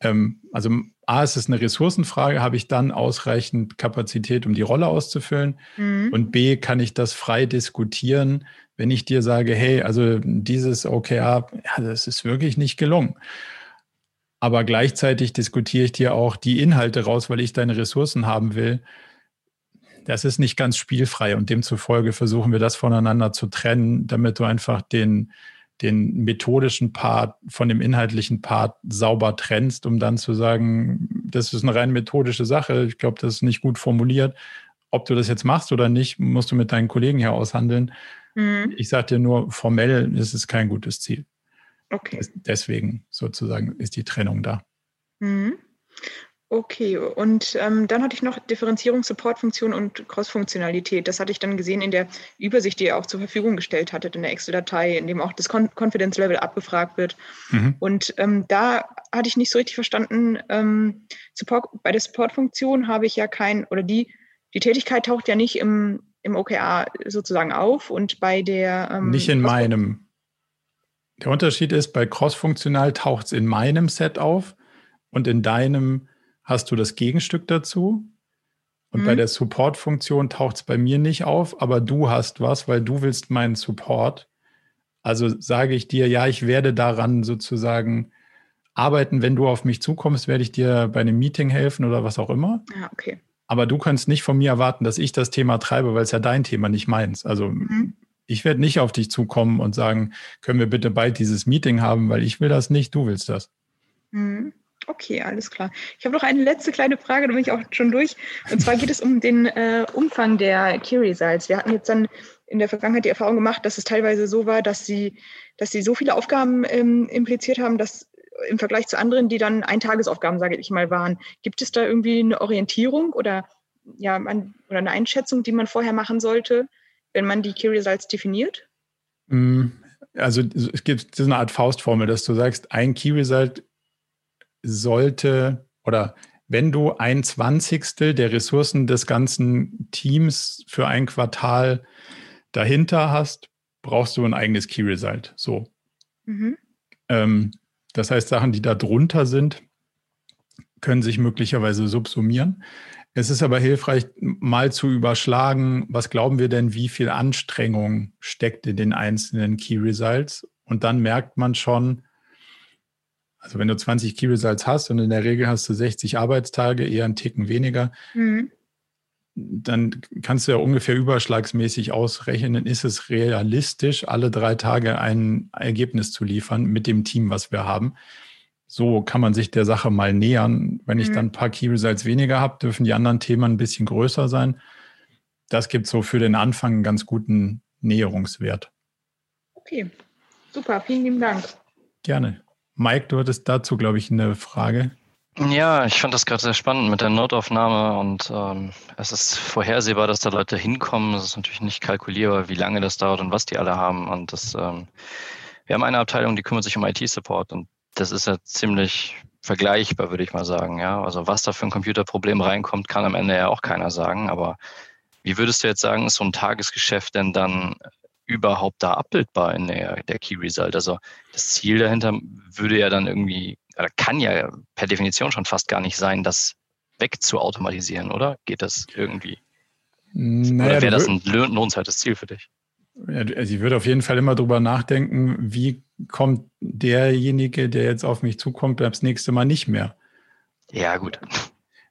ähm, also A, ist es eine Ressourcenfrage, habe ich dann ausreichend Kapazität, um die Rolle auszufüllen? Mhm. Und B, kann ich das frei diskutieren, wenn ich dir sage, hey, also dieses OKR, ja, das ist wirklich nicht gelungen. Aber gleichzeitig diskutiere ich dir auch die Inhalte raus, weil ich deine Ressourcen haben will. Das ist nicht ganz spielfrei und demzufolge versuchen wir das voneinander zu trennen, damit du einfach den, den methodischen Part von dem inhaltlichen Part sauber trennst, um dann zu sagen, das ist eine rein methodische Sache. Ich glaube, das ist nicht gut formuliert. Ob du das jetzt machst oder nicht, musst du mit deinen Kollegen hier aushandeln. Mhm. Ich sage dir nur, formell ist es kein gutes Ziel. Okay. Deswegen sozusagen ist die Trennung da. Mhm. Okay, und ähm, dann hatte ich noch Differenzierung, Supportfunktion und Cross-Funktionalität. Das hatte ich dann gesehen in der Übersicht, die ihr auch zur Verfügung gestellt hattet in der Excel-Datei, in dem auch das Confidence-Level abgefragt wird. Mhm. Und ähm, da hatte ich nicht so richtig verstanden, ähm, Support, bei der Support-Funktion habe ich ja kein, oder die, die Tätigkeit taucht ja nicht im, im OKR sozusagen auf und bei der... Ähm, nicht in meinem. Der Unterschied ist, bei Cross-Funktional taucht es in meinem Set auf und in deinem hast du das Gegenstück dazu. Und mhm. bei der Support-Funktion taucht es bei mir nicht auf, aber du hast was, weil du willst meinen Support. Also sage ich dir, ja, ich werde daran sozusagen arbeiten, wenn du auf mich zukommst, werde ich dir bei einem Meeting helfen oder was auch immer. Ja, okay. Aber du kannst nicht von mir erwarten, dass ich das Thema treibe, weil es ja dein Thema, nicht meins. Also mhm. Ich werde nicht auf dich zukommen und sagen, können wir bitte bald dieses Meeting haben, weil ich will das nicht, du willst das. Mhm. Okay, alles klar. Ich habe noch eine letzte kleine Frage, da bin ich auch schon durch. Und zwar geht es um den äh, Umfang der Key Results. Wir hatten jetzt dann in der Vergangenheit die Erfahrung gemacht, dass es teilweise so war, dass sie, dass sie so viele Aufgaben ähm, impliziert haben, dass im Vergleich zu anderen, die dann Eintagesaufgaben, sage ich mal, waren. Gibt es da irgendwie eine Orientierung oder, ja, man, oder eine Einschätzung, die man vorher machen sollte, wenn man die Key Results definiert? Mm, also es gibt so eine Art Faustformel, dass du sagst, ein Key Result sollte oder wenn du ein Zwanzigstel der Ressourcen des ganzen Teams für ein Quartal dahinter hast, brauchst du ein eigenes Key Result. So. Mhm. Ähm, das heißt, Sachen, die da drunter sind, können sich möglicherweise subsumieren. Es ist aber hilfreich, mal zu überschlagen, was glauben wir denn, wie viel Anstrengung steckt in den einzelnen Key Results. Und dann merkt man schon, also wenn du 20 Key Results hast und in der Regel hast du 60 Arbeitstage, eher einen Ticken weniger, mhm. dann kannst du ja ungefähr überschlagsmäßig ausrechnen, ist es realistisch, alle drei Tage ein Ergebnis zu liefern mit dem Team, was wir haben. So kann man sich der Sache mal nähern. Wenn ich mhm. dann ein paar Key Results weniger habe, dürfen die anderen Themen ein bisschen größer sein. Das gibt so für den Anfang einen ganz guten Näherungswert. Okay, super, vielen lieben Dank. Gerne. Mike, du hattest dazu, glaube ich, eine Frage. Ja, ich fand das gerade sehr spannend mit der Notaufnahme und ähm, es ist vorhersehbar, dass da Leute hinkommen. Es ist natürlich nicht kalkulierbar, wie lange das dauert und was die alle haben. Und das, ähm, wir haben eine Abteilung, die kümmert sich um IT-Support und das ist ja ziemlich vergleichbar, würde ich mal sagen. Ja, also was da für ein Computerproblem reinkommt, kann am Ende ja auch keiner sagen. Aber wie würdest du jetzt sagen, ist so ein Tagesgeschäft denn dann überhaupt da abbildbar in der, der Key Result? Also das Ziel dahinter würde ja dann irgendwie, oder kann ja per Definition schon fast gar nicht sein, das wegzuautomatisieren, oder? Geht das irgendwie? Naja, oder wäre das ein lohnenswertes Ziel für dich? Also ich würde auf jeden Fall immer drüber nachdenken, wie kommt derjenige, der jetzt auf mich zukommt, das nächste Mal nicht mehr. Ja, gut.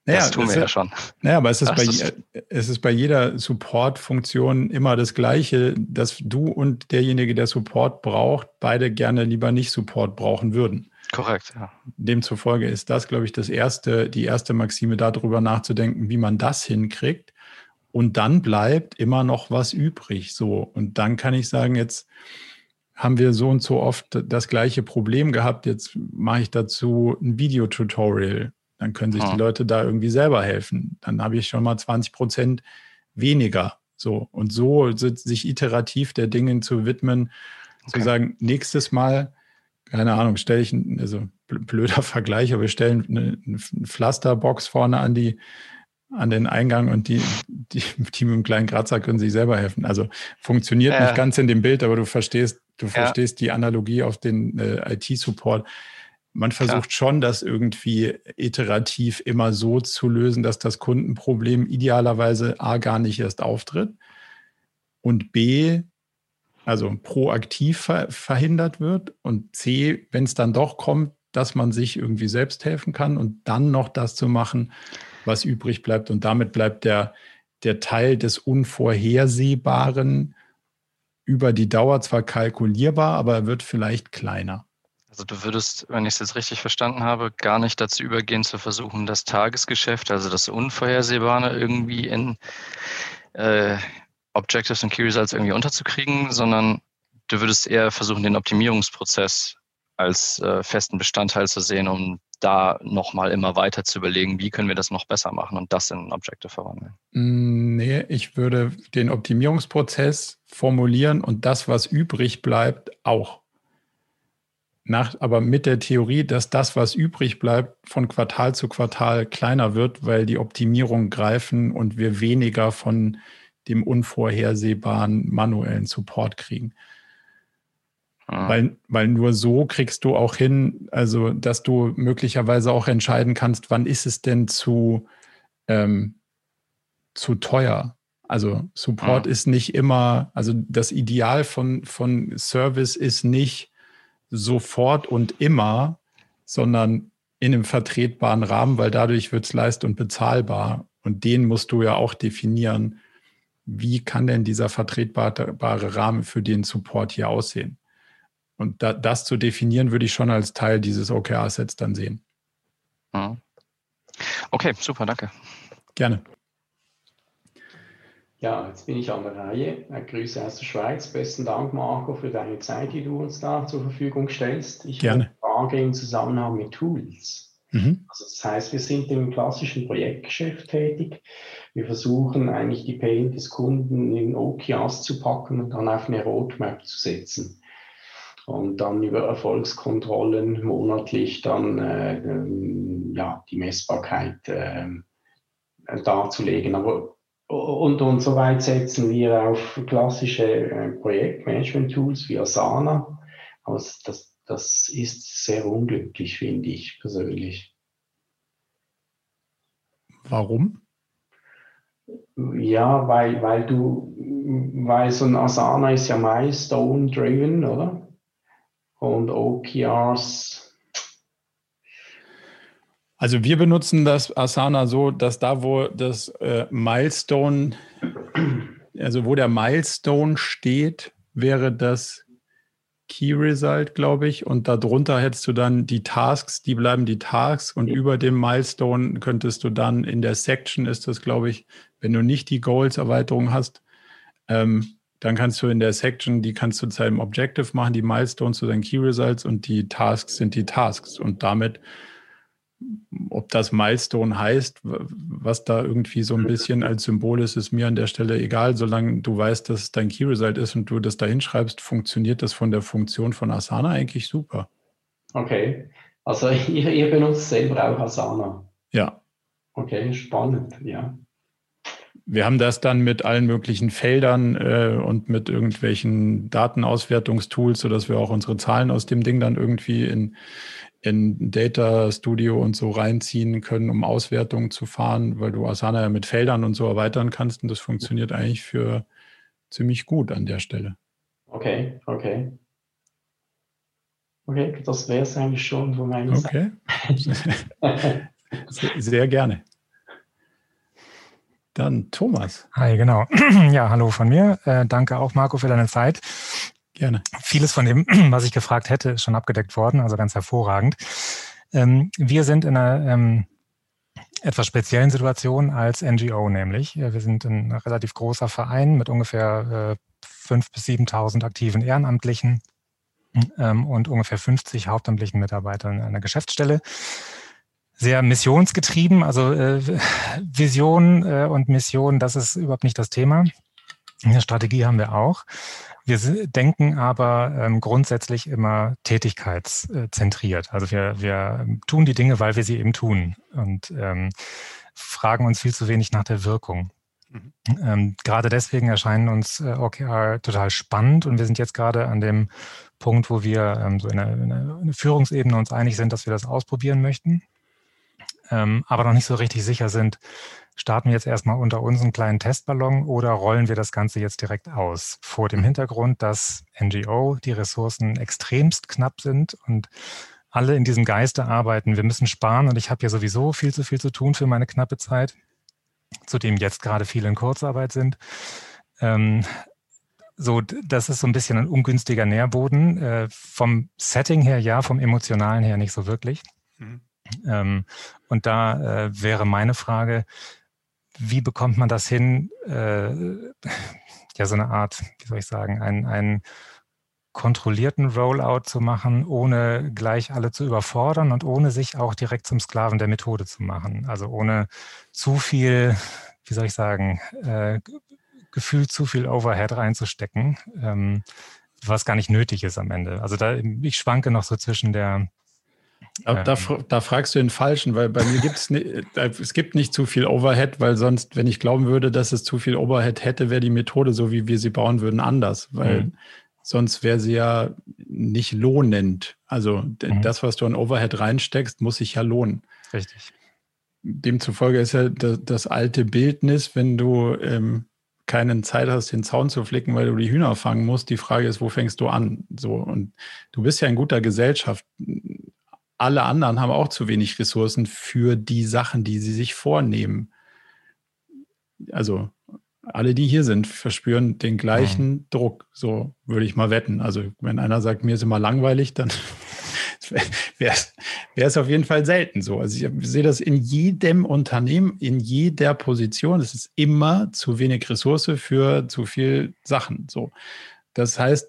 Naja, das tun wir ja schon. Naja, aber es ist, bei, es ist bei jeder Support-Funktion immer das Gleiche, dass du und derjenige, der Support braucht, beide gerne lieber nicht Support brauchen würden. Korrekt, ja. Demzufolge ist das, glaube ich, das erste, die erste Maxime, darüber nachzudenken, wie man das hinkriegt. Und dann bleibt immer noch was übrig. So. Und dann kann ich sagen, jetzt haben wir so und so oft das gleiche Problem gehabt. Jetzt mache ich dazu ein Videotutorial dann können sich die Leute da irgendwie selber helfen. Dann habe ich schon mal 20 Prozent weniger. So. Und so sich iterativ der Dingen zu widmen, okay. zu sagen, nächstes Mal, keine Ahnung, stelle ich, also blöder Vergleich, aber wir stellen eine, eine Pflasterbox vorne an die, an den Eingang und die, die, die mit dem kleinen Kratzer können sich selber helfen. Also funktioniert äh, nicht ganz in dem Bild, aber du verstehst, du ja. verstehst die Analogie auf den äh, IT-Support. Man versucht Klar. schon, das irgendwie iterativ immer so zu lösen, dass das Kundenproblem idealerweise A gar nicht erst auftritt und B, also proaktiv ver verhindert wird und C, wenn es dann doch kommt, dass man sich irgendwie selbst helfen kann und dann noch das zu machen, was übrig bleibt. Und damit bleibt der, der Teil des Unvorhersehbaren über die Dauer zwar kalkulierbar, aber er wird vielleicht kleiner. Also du würdest, wenn ich es jetzt richtig verstanden habe, gar nicht dazu übergehen zu versuchen, das Tagesgeschäft, also das Unvorhersehbare irgendwie in äh, Objectives und Key Results irgendwie unterzukriegen, sondern du würdest eher versuchen, den Optimierungsprozess als äh, festen Bestandteil zu sehen, um da nochmal immer weiter zu überlegen, wie können wir das noch besser machen und das in Objective verwandeln. Mm, nee, ich würde den Optimierungsprozess formulieren und das, was übrig bleibt, auch nach, aber mit der Theorie, dass das, was übrig bleibt, von Quartal zu Quartal kleiner wird, weil die Optimierungen greifen und wir weniger von dem unvorhersehbaren manuellen Support kriegen. Ah. Weil, weil nur so kriegst du auch hin, also dass du möglicherweise auch entscheiden kannst, wann ist es denn zu, ähm, zu teuer. Also Support ah. ist nicht immer, also das Ideal von, von Service ist nicht, sofort und immer, sondern in einem vertretbaren Rahmen, weil dadurch wird es leist- und bezahlbar. Und den musst du ja auch definieren. Wie kann denn dieser vertretbare Rahmen für den Support hier aussehen? Und da, das zu definieren, würde ich schon als Teil dieses OKR-Sets dann sehen. Mhm. Okay, super, danke. Gerne. Ja, jetzt bin ich an der Reihe. Grüße aus der Schweiz. Besten Dank, Marco, für deine Zeit, die du uns da zur Verfügung stellst. Ich Gerne. habe eine Frage im Zusammenhang mit Tools. Mhm. Also das heißt, wir sind im klassischen Projektgeschäft tätig. Wir versuchen eigentlich die Pain des Kunden in OKRs zu packen und dann auf eine Roadmap zu setzen und dann über Erfolgskontrollen monatlich dann äh, ähm, ja, die Messbarkeit äh, darzulegen. Aber und, und so weit setzen wir auf klassische äh, Projektmanagement-Tools wie Asana. Also das, das ist sehr unglücklich, finde ich persönlich. Warum? Ja, weil, weil du, weil so ein Asana ist ja Milestone-driven, oder? Und OKRs also wir benutzen das Asana so, dass da, wo das äh, Milestone, also wo der Milestone steht, wäre das Key Result, glaube ich. Und darunter hättest du dann die Tasks, die bleiben die Tasks. Und über dem Milestone könntest du dann in der Section ist das, glaube ich, wenn du nicht die Goals-Erweiterung hast, ähm, dann kannst du in der Section, die kannst du zu einem Objective machen, die Milestones zu deinen Key Results und die Tasks sind die Tasks. Und damit ob das Milestone heißt, was da irgendwie so ein bisschen als Symbol ist, ist mir an der Stelle egal. Solange du weißt, dass es dein Key Result ist und du das da hinschreibst, funktioniert das von der Funktion von Asana eigentlich super. Okay. Also ihr, ihr benutzt selber auch Asana. Ja. Okay, spannend, ja. Wir haben das dann mit allen möglichen Feldern äh, und mit irgendwelchen Datenauswertungstools, sodass wir auch unsere Zahlen aus dem Ding dann irgendwie in, in Data Studio und so reinziehen können, um Auswertungen zu fahren, weil du Asana ja mit Feldern und so erweitern kannst und das funktioniert eigentlich für ziemlich gut an der Stelle. Okay, okay. Okay, das wäre es eigentlich schon von meiner okay. Seite. Sehr gerne. Dann Thomas. Hi, genau. Ja, hallo von mir. Äh, danke auch, Marco, für deine Zeit. Gerne. Vieles von dem, was ich gefragt hätte, ist schon abgedeckt worden, also ganz hervorragend. Ähm, wir sind in einer ähm, etwas speziellen Situation als NGO, nämlich. Wir sind ein relativ großer Verein mit ungefähr äh, 5.000 bis 7.000 aktiven Ehrenamtlichen ähm, und ungefähr 50 hauptamtlichen Mitarbeitern in einer Geschäftsstelle. Sehr missionsgetrieben, also äh, Vision äh, und Mission, das ist überhaupt nicht das Thema. Eine Strategie haben wir auch. Wir denken aber ähm, grundsätzlich immer tätigkeitszentriert. Also wir, wir tun die Dinge, weil wir sie eben tun und ähm, fragen uns viel zu wenig nach der Wirkung. Mhm. Ähm, gerade deswegen erscheinen uns äh, OKR total spannend und wir sind jetzt gerade an dem Punkt, wo wir ähm, so in einer, in einer Führungsebene uns einig sind, dass wir das ausprobieren möchten, ähm, aber noch nicht so richtig sicher sind, starten wir jetzt erstmal unter uns einen kleinen Testballon oder rollen wir das Ganze jetzt direkt aus? Vor dem Hintergrund, dass NGO die Ressourcen extremst knapp sind und alle in diesem Geiste arbeiten. Wir müssen sparen und ich habe ja sowieso viel zu viel zu tun für meine knappe Zeit, zudem jetzt gerade viele in Kurzarbeit sind. Ähm, so, das ist so ein bisschen ein ungünstiger Nährboden. Äh, vom Setting her ja, vom emotionalen her nicht so wirklich. Mhm. Ähm, und da äh, wäre meine Frage, wie bekommt man das hin, äh, ja, so eine Art, wie soll ich sagen, einen, einen kontrollierten Rollout zu machen, ohne gleich alle zu überfordern und ohne sich auch direkt zum Sklaven der Methode zu machen. Also ohne zu viel, wie soll ich sagen, äh, gefühlt zu viel Overhead reinzustecken, ähm, was gar nicht nötig ist am Ende. Also da, ich schwanke noch so zwischen der, da, da, da, fragst du den Falschen, weil bei mir gibt es es gibt nicht zu viel Overhead, weil sonst, wenn ich glauben würde, dass es zu viel Overhead hätte, wäre die Methode, so wie wir sie bauen würden, anders, weil mhm. sonst wäre sie ja nicht lohnend. Also mhm. das, was du an Overhead reinsteckst, muss sich ja lohnen. Richtig. Demzufolge ist ja das, das alte Bildnis, wenn du ähm, keine Zeit hast, den Zaun zu flicken, weil du die Hühner fangen musst. Die Frage ist, wo fängst du an? So und du bist ja in guter Gesellschaft alle anderen haben auch zu wenig Ressourcen für die Sachen, die sie sich vornehmen. Also alle, die hier sind, verspüren den gleichen mhm. Druck. So würde ich mal wetten. Also wenn einer sagt, mir ist immer langweilig, dann wäre es auf jeden Fall selten so. Also ich sehe das in jedem Unternehmen, in jeder Position. Es ist immer zu wenig Ressource für zu viel Sachen. So. Das heißt,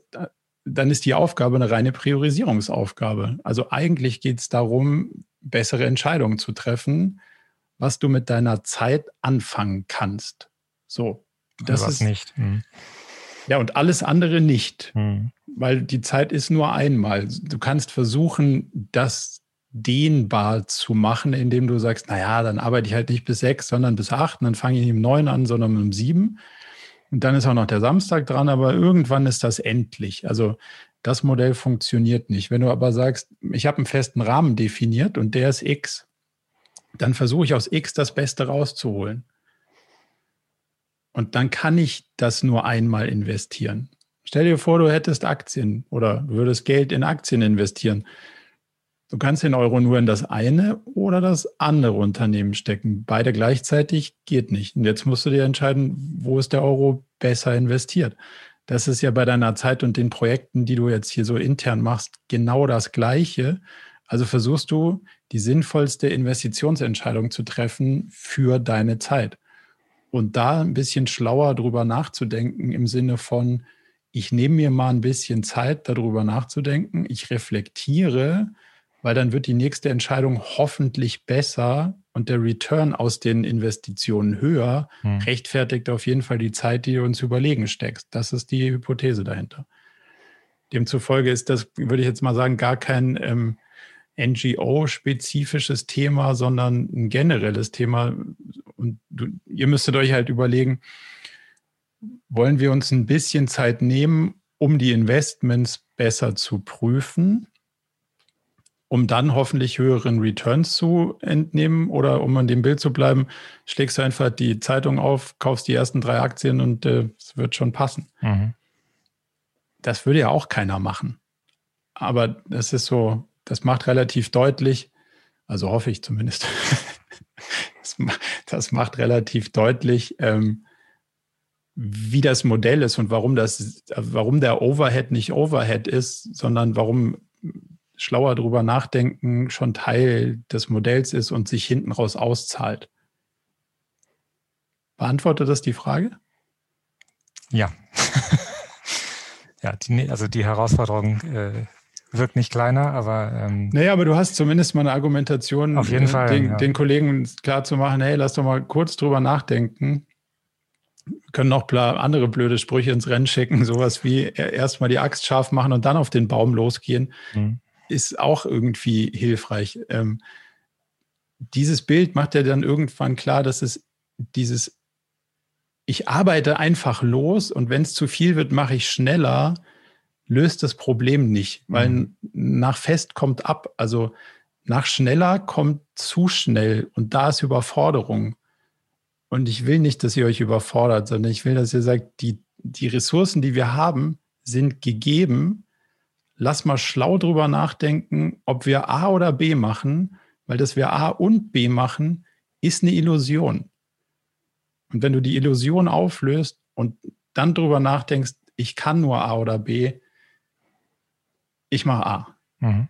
dann ist die Aufgabe eine reine Priorisierungsaufgabe. Also eigentlich geht es darum, bessere Entscheidungen zu treffen, was du mit deiner Zeit anfangen kannst. So. Das was ist nicht. Hm. Ja, und alles andere nicht, hm. weil die Zeit ist nur einmal. Du kannst versuchen, das dehnbar zu machen, indem du sagst, naja, dann arbeite ich halt nicht bis sechs, sondern bis acht, und dann fange ich nicht um neun an, sondern um sieben. Und dann ist auch noch der Samstag dran, aber irgendwann ist das endlich. Also das Modell funktioniert nicht. Wenn du aber sagst, ich habe einen festen Rahmen definiert und der ist X, dann versuche ich aus X das Beste rauszuholen. Und dann kann ich das nur einmal investieren. Stell dir vor, du hättest Aktien oder würdest Geld in Aktien investieren. Du kannst den Euro nur in das eine oder das andere Unternehmen stecken. Beide gleichzeitig geht nicht. Und jetzt musst du dir entscheiden, wo ist der Euro besser investiert. Das ist ja bei deiner Zeit und den Projekten, die du jetzt hier so intern machst, genau das Gleiche. Also versuchst du, die sinnvollste Investitionsentscheidung zu treffen für deine Zeit. Und da ein bisschen schlauer drüber nachzudenken im Sinne von, ich nehme mir mal ein bisschen Zeit, darüber nachzudenken, ich reflektiere, weil dann wird die nächste Entscheidung hoffentlich besser und der Return aus den Investitionen höher, hm. rechtfertigt auf jeden Fall die Zeit, die du uns überlegen steckst. Das ist die Hypothese dahinter. Demzufolge ist das, würde ich jetzt mal sagen, gar kein ähm, NGO-spezifisches Thema, sondern ein generelles Thema. Und du, ihr müsstet euch halt überlegen, wollen wir uns ein bisschen Zeit nehmen, um die Investments besser zu prüfen, um dann hoffentlich höheren Returns zu entnehmen oder um an dem Bild zu bleiben, schlägst du einfach die Zeitung auf, kaufst die ersten drei Aktien und äh, es wird schon passen. Mhm. Das würde ja auch keiner machen. Aber das ist so, das macht relativ deutlich, also hoffe ich zumindest, das, das, macht relativ deutlich, ähm, wie das Modell ist und warum das, warum der Overhead nicht Overhead ist, sondern warum schlauer drüber nachdenken schon Teil des Modells ist und sich hinten raus auszahlt. Beantwortet das die Frage? Ja. ja, die, also die Herausforderung äh, wirkt nicht kleiner, aber. Ähm, naja, aber du hast zumindest mal eine Argumentation, auf jeden äh, Fall, den, ja. den Kollegen klar zu machen, hey, lass doch mal kurz drüber nachdenken. Wir können noch andere blöde Sprüche ins Rennen schicken, sowas wie erstmal die Axt scharf machen und dann auf den Baum losgehen, mhm. Ist auch irgendwie hilfreich. Ähm, dieses Bild macht ja dann irgendwann klar, dass es dieses, ich arbeite einfach los und wenn es zu viel wird, mache ich schneller löst das Problem nicht, weil mhm. nach fest kommt ab. Also nach schneller kommt zu schnell und da ist Überforderung. Und ich will nicht, dass ihr euch überfordert, sondern ich will, dass ihr sagt, die, die Ressourcen, die wir haben, sind gegeben. Lass mal schlau drüber nachdenken, ob wir A oder B machen, weil dass wir A und B machen, ist eine Illusion. Und wenn du die Illusion auflöst und dann drüber nachdenkst, ich kann nur A oder B, ich mache A. Mhm.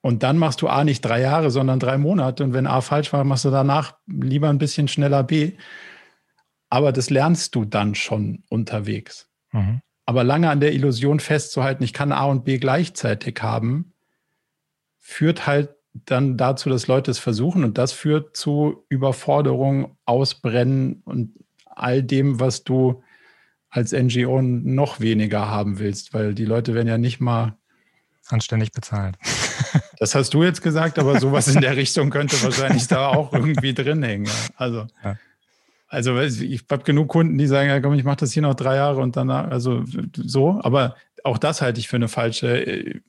Und dann machst du A nicht drei Jahre, sondern drei Monate. Und wenn A falsch war, machst du danach lieber ein bisschen schneller B. Aber das lernst du dann schon unterwegs. Mhm. Aber lange an der Illusion festzuhalten, ich kann A und B gleichzeitig haben, führt halt dann dazu, dass Leute es versuchen. Und das führt zu Überforderung, Ausbrennen und all dem, was du als NGO noch weniger haben willst, weil die Leute werden ja nicht mal anständig bezahlt. Das hast du jetzt gesagt, aber sowas in der Richtung könnte wahrscheinlich da auch irgendwie drin hängen. Also, ja. Also ich habe genug Kunden, die sagen, ja komm, ich mache das hier noch drei Jahre und danach, also so, aber auch das halte ich für eine falsche äh,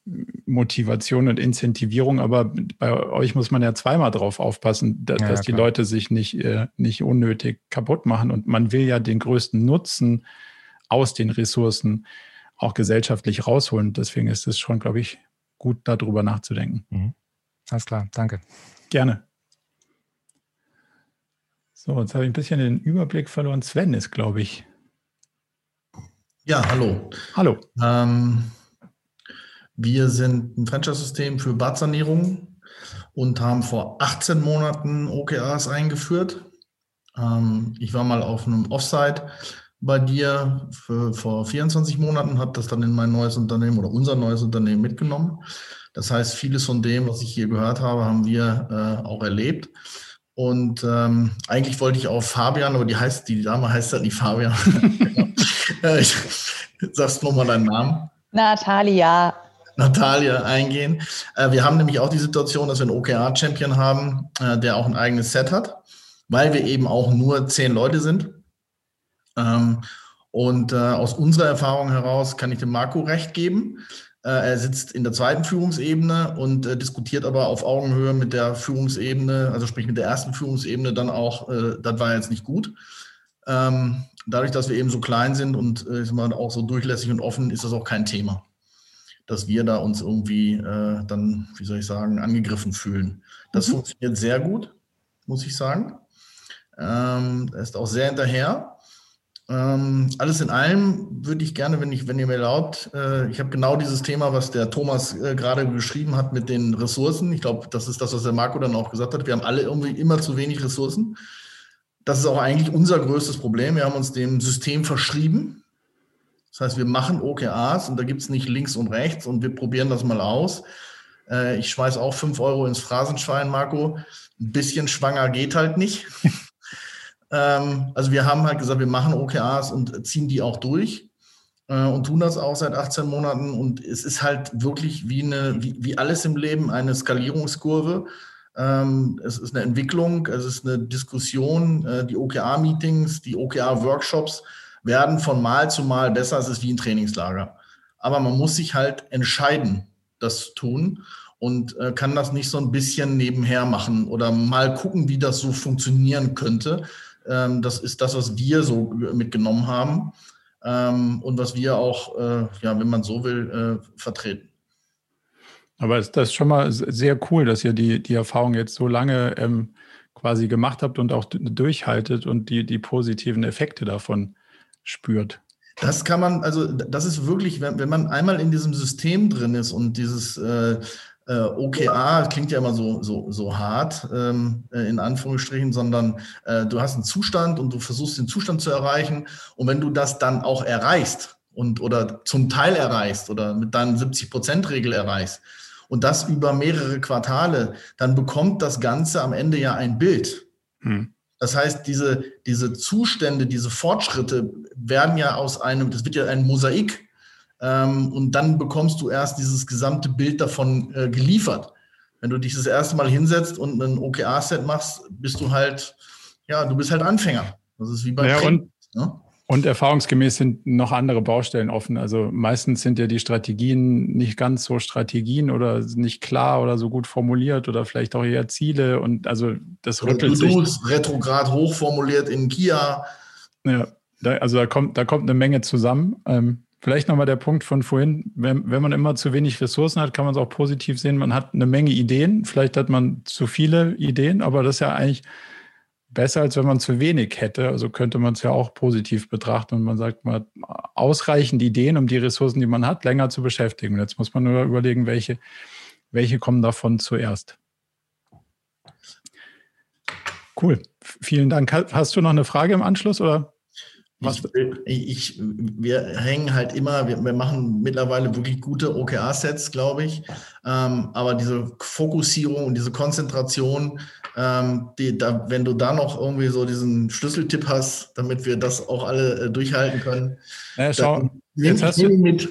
Motivation und Incentivierung. Aber bei euch muss man ja zweimal drauf aufpassen, dass, ja, die Leute sich nicht, äh, nicht unnötig kaputt machen. Und man will ja den größten Nutzen aus den Ressourcen auch gesellschaftlich rausholen. Deswegen ist es schon, glaube ich, gut, darüber nachzudenken. Mhm. Alles klar, danke. Gerne. So, jetzt habe ich ein bisschen den Überblick verloren. Sven ist, glaube ich. Ja, hallo. Hallo. Ähm, wir sind ein Franchise-System für Badsanierung und haben vor 18 Monaten OKRs eingeführt. Ähm, ich war mal auf einem Offsite bei dir für, vor 24 Monaten, habe das dann in mein neues Unternehmen oder unser neues Unternehmen mitgenommen. Das heißt, vieles von dem, was ich hier gehört habe, haben wir äh, auch erlebt. Und ähm, eigentlich wollte ich auf Fabian, aber die heißt, die Dame heißt halt nicht Fabian. Äh, ich, sagst nochmal deinen Namen. Natalia. Natalia eingehen. Äh, wir haben nämlich auch die Situation, dass wir einen OKR-Champion haben, äh, der auch ein eigenes Set hat, weil wir eben auch nur zehn Leute sind. Ähm, und äh, aus unserer Erfahrung heraus kann ich dem Marco recht geben. Äh, er sitzt in der zweiten Führungsebene und äh, diskutiert aber auf Augenhöhe mit der Führungsebene, also sprich mit der ersten Führungsebene dann auch, äh, das war jetzt nicht gut. Ähm, dadurch, dass wir eben so klein sind und äh, auch so durchlässig und offen, ist das auch kein Thema, dass wir da uns irgendwie äh, dann, wie soll ich sagen, angegriffen fühlen. Das mhm. funktioniert sehr gut, muss ich sagen. Ähm, er ist auch sehr hinterher. Ähm, alles in allem würde ich gerne, wenn, ich, wenn ihr mir erlaubt, äh, ich habe genau dieses Thema, was der Thomas äh, gerade beschrieben hat mit den Ressourcen. Ich glaube, das ist das, was der Marco dann auch gesagt hat. Wir haben alle irgendwie immer zu wenig Ressourcen. Das ist auch eigentlich unser größtes Problem. Wir haben uns dem System verschrieben. Das heißt, wir machen OKRs und da gibt es nicht links und rechts und wir probieren das mal aus. Äh, ich schmeiß auch fünf Euro ins Phrasenschwein, Marco. Ein bisschen schwanger geht halt nicht. Ähm, also wir haben halt gesagt, wir machen OKRs und ziehen die auch durch äh, und tun das auch seit 18 Monaten. Und es ist halt wirklich wie, eine, wie, wie alles im Leben eine Skalierungskurve. Ähm, es ist eine Entwicklung, es ist eine Diskussion. Äh, die OKR-Meetings, die OKR-Workshops werden von Mal zu Mal besser. Es ist wie ein Trainingslager. Aber man muss sich halt entscheiden, das zu tun und äh, kann das nicht so ein bisschen nebenher machen oder mal gucken, wie das so funktionieren könnte, das ist das, was wir so mitgenommen haben ähm, und was wir auch, äh, ja, wenn man so will, äh, vertreten. Aber ist das schon mal sehr cool, dass ihr die, die Erfahrung jetzt so lange ähm, quasi gemacht habt und auch durchhaltet und die, die positiven Effekte davon spürt. Das kann man, also das ist wirklich, wenn, wenn man einmal in diesem System drin ist und dieses äh, äh, OKA klingt ja immer so, so, so hart, ähm, äh, in Anführungsstrichen, sondern äh, du hast einen Zustand und du versuchst den Zustand zu erreichen. Und wenn du das dann auch erreichst und oder zum Teil erreichst oder mit deinen 70-Prozent-Regel erreichst und das über mehrere Quartale, dann bekommt das Ganze am Ende ja ein Bild. Hm. Das heißt, diese, diese Zustände, diese Fortschritte werden ja aus einem, das wird ja ein Mosaik ähm, und dann bekommst du erst dieses gesamte Bild davon äh, geliefert. Wenn du dich das erste Mal hinsetzt und ein OKR-Set machst, bist du halt, ja, du bist halt Anfänger. Das ist wie bei ja, und, ne? und erfahrungsgemäß sind noch andere Baustellen offen. Also meistens sind ja die Strategien nicht ganz so Strategien oder nicht klar oder so gut formuliert oder vielleicht auch eher Ziele und also das rüttelt sich. retrograd hochformuliert in Kia. Ja, da, also da kommt, da kommt eine Menge zusammen. Ähm, Vielleicht nochmal der Punkt von vorhin, wenn, wenn man immer zu wenig Ressourcen hat, kann man es auch positiv sehen. Man hat eine Menge Ideen, vielleicht hat man zu viele Ideen, aber das ist ja eigentlich besser, als wenn man zu wenig hätte. Also könnte man es ja auch positiv betrachten und man sagt, man hat ausreichend Ideen, um die Ressourcen, die man hat, länger zu beschäftigen. Jetzt muss man nur überlegen, welche, welche kommen davon zuerst. Cool, vielen Dank. Hast du noch eine Frage im Anschluss oder? Ich, ich, wir hängen halt immer, wir, wir machen mittlerweile wirklich gute OKR-Sets, glaube ich. Ähm, aber diese Fokussierung und diese Konzentration, ähm, die, da, wenn du da noch irgendwie so diesen Schlüsseltipp hast, damit wir das auch alle äh, durchhalten können. Ja, schau, jetzt, hast du, mit.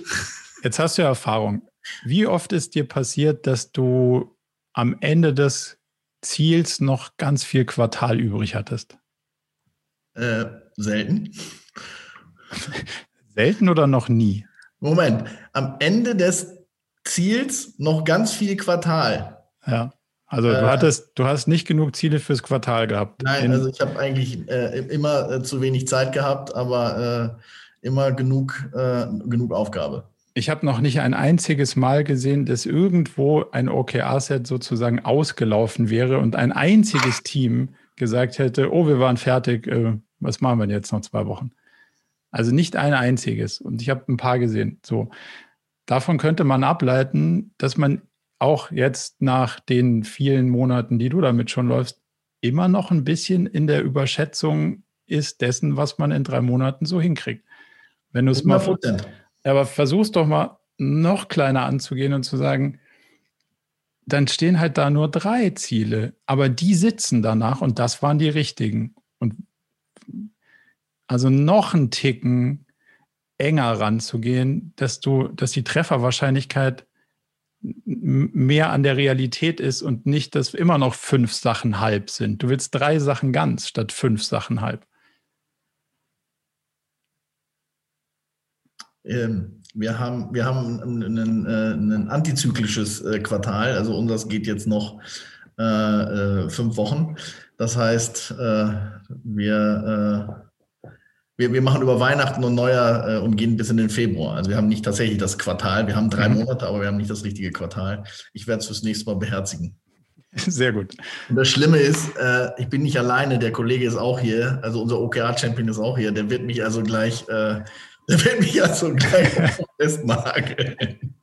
jetzt hast du Erfahrung. Wie oft ist dir passiert, dass du am Ende des Ziels noch ganz viel Quartal übrig hattest? Äh, selten. Selten oder noch nie? Moment, am Ende des Ziels noch ganz viel Quartal. Ja. Also du äh, hattest, du hast nicht genug Ziele fürs Quartal gehabt. Nein, also ich habe eigentlich äh, immer äh, zu wenig Zeit gehabt, aber äh, immer genug, äh, genug Aufgabe. ich habe noch nicht ein einziges Mal gesehen, dass irgendwo ein OKR-Set sozusagen ausgelaufen wäre und ein einziges Team gesagt hätte, oh, wir waren fertig, äh, was machen wir denn jetzt noch zwei Wochen? Also nicht ein einziges. Und ich habe ein paar gesehen. So. Davon könnte man ableiten, dass man auch jetzt nach den vielen Monaten, die du damit schon läufst, immer noch ein bisschen in der Überschätzung ist dessen, was man in drei Monaten so hinkriegt. Wenn du es mal. Aber versuch's doch mal noch kleiner anzugehen und zu sagen, dann stehen halt da nur drei Ziele, aber die sitzen danach und das waren die richtigen. Und also noch einen Ticken enger ranzugehen, dass du, dass die Trefferwahrscheinlichkeit mehr an der Realität ist und nicht, dass immer noch fünf Sachen halb sind. Du willst drei Sachen ganz statt fünf Sachen halb. Ähm, wir haben, wir haben ein, ein antizyklisches äh, Quartal, also unseres geht jetzt noch äh, äh fünf Wochen. Das heißt, äh, wir, äh, wir, wir machen über Weihnachten und Neujahr äh, und gehen bis in den Februar. Also wir haben nicht tatsächlich das Quartal, wir haben drei mhm. Monate, aber wir haben nicht das richtige Quartal. Ich werde es fürs nächste Mal beherzigen. Sehr gut. Und das Schlimme ist, äh, ich bin nicht alleine, der Kollege ist auch hier, also unser OKR-Champion ist auch hier, der wird mich also gleich äh, der wird mich ja so gleich festnageln.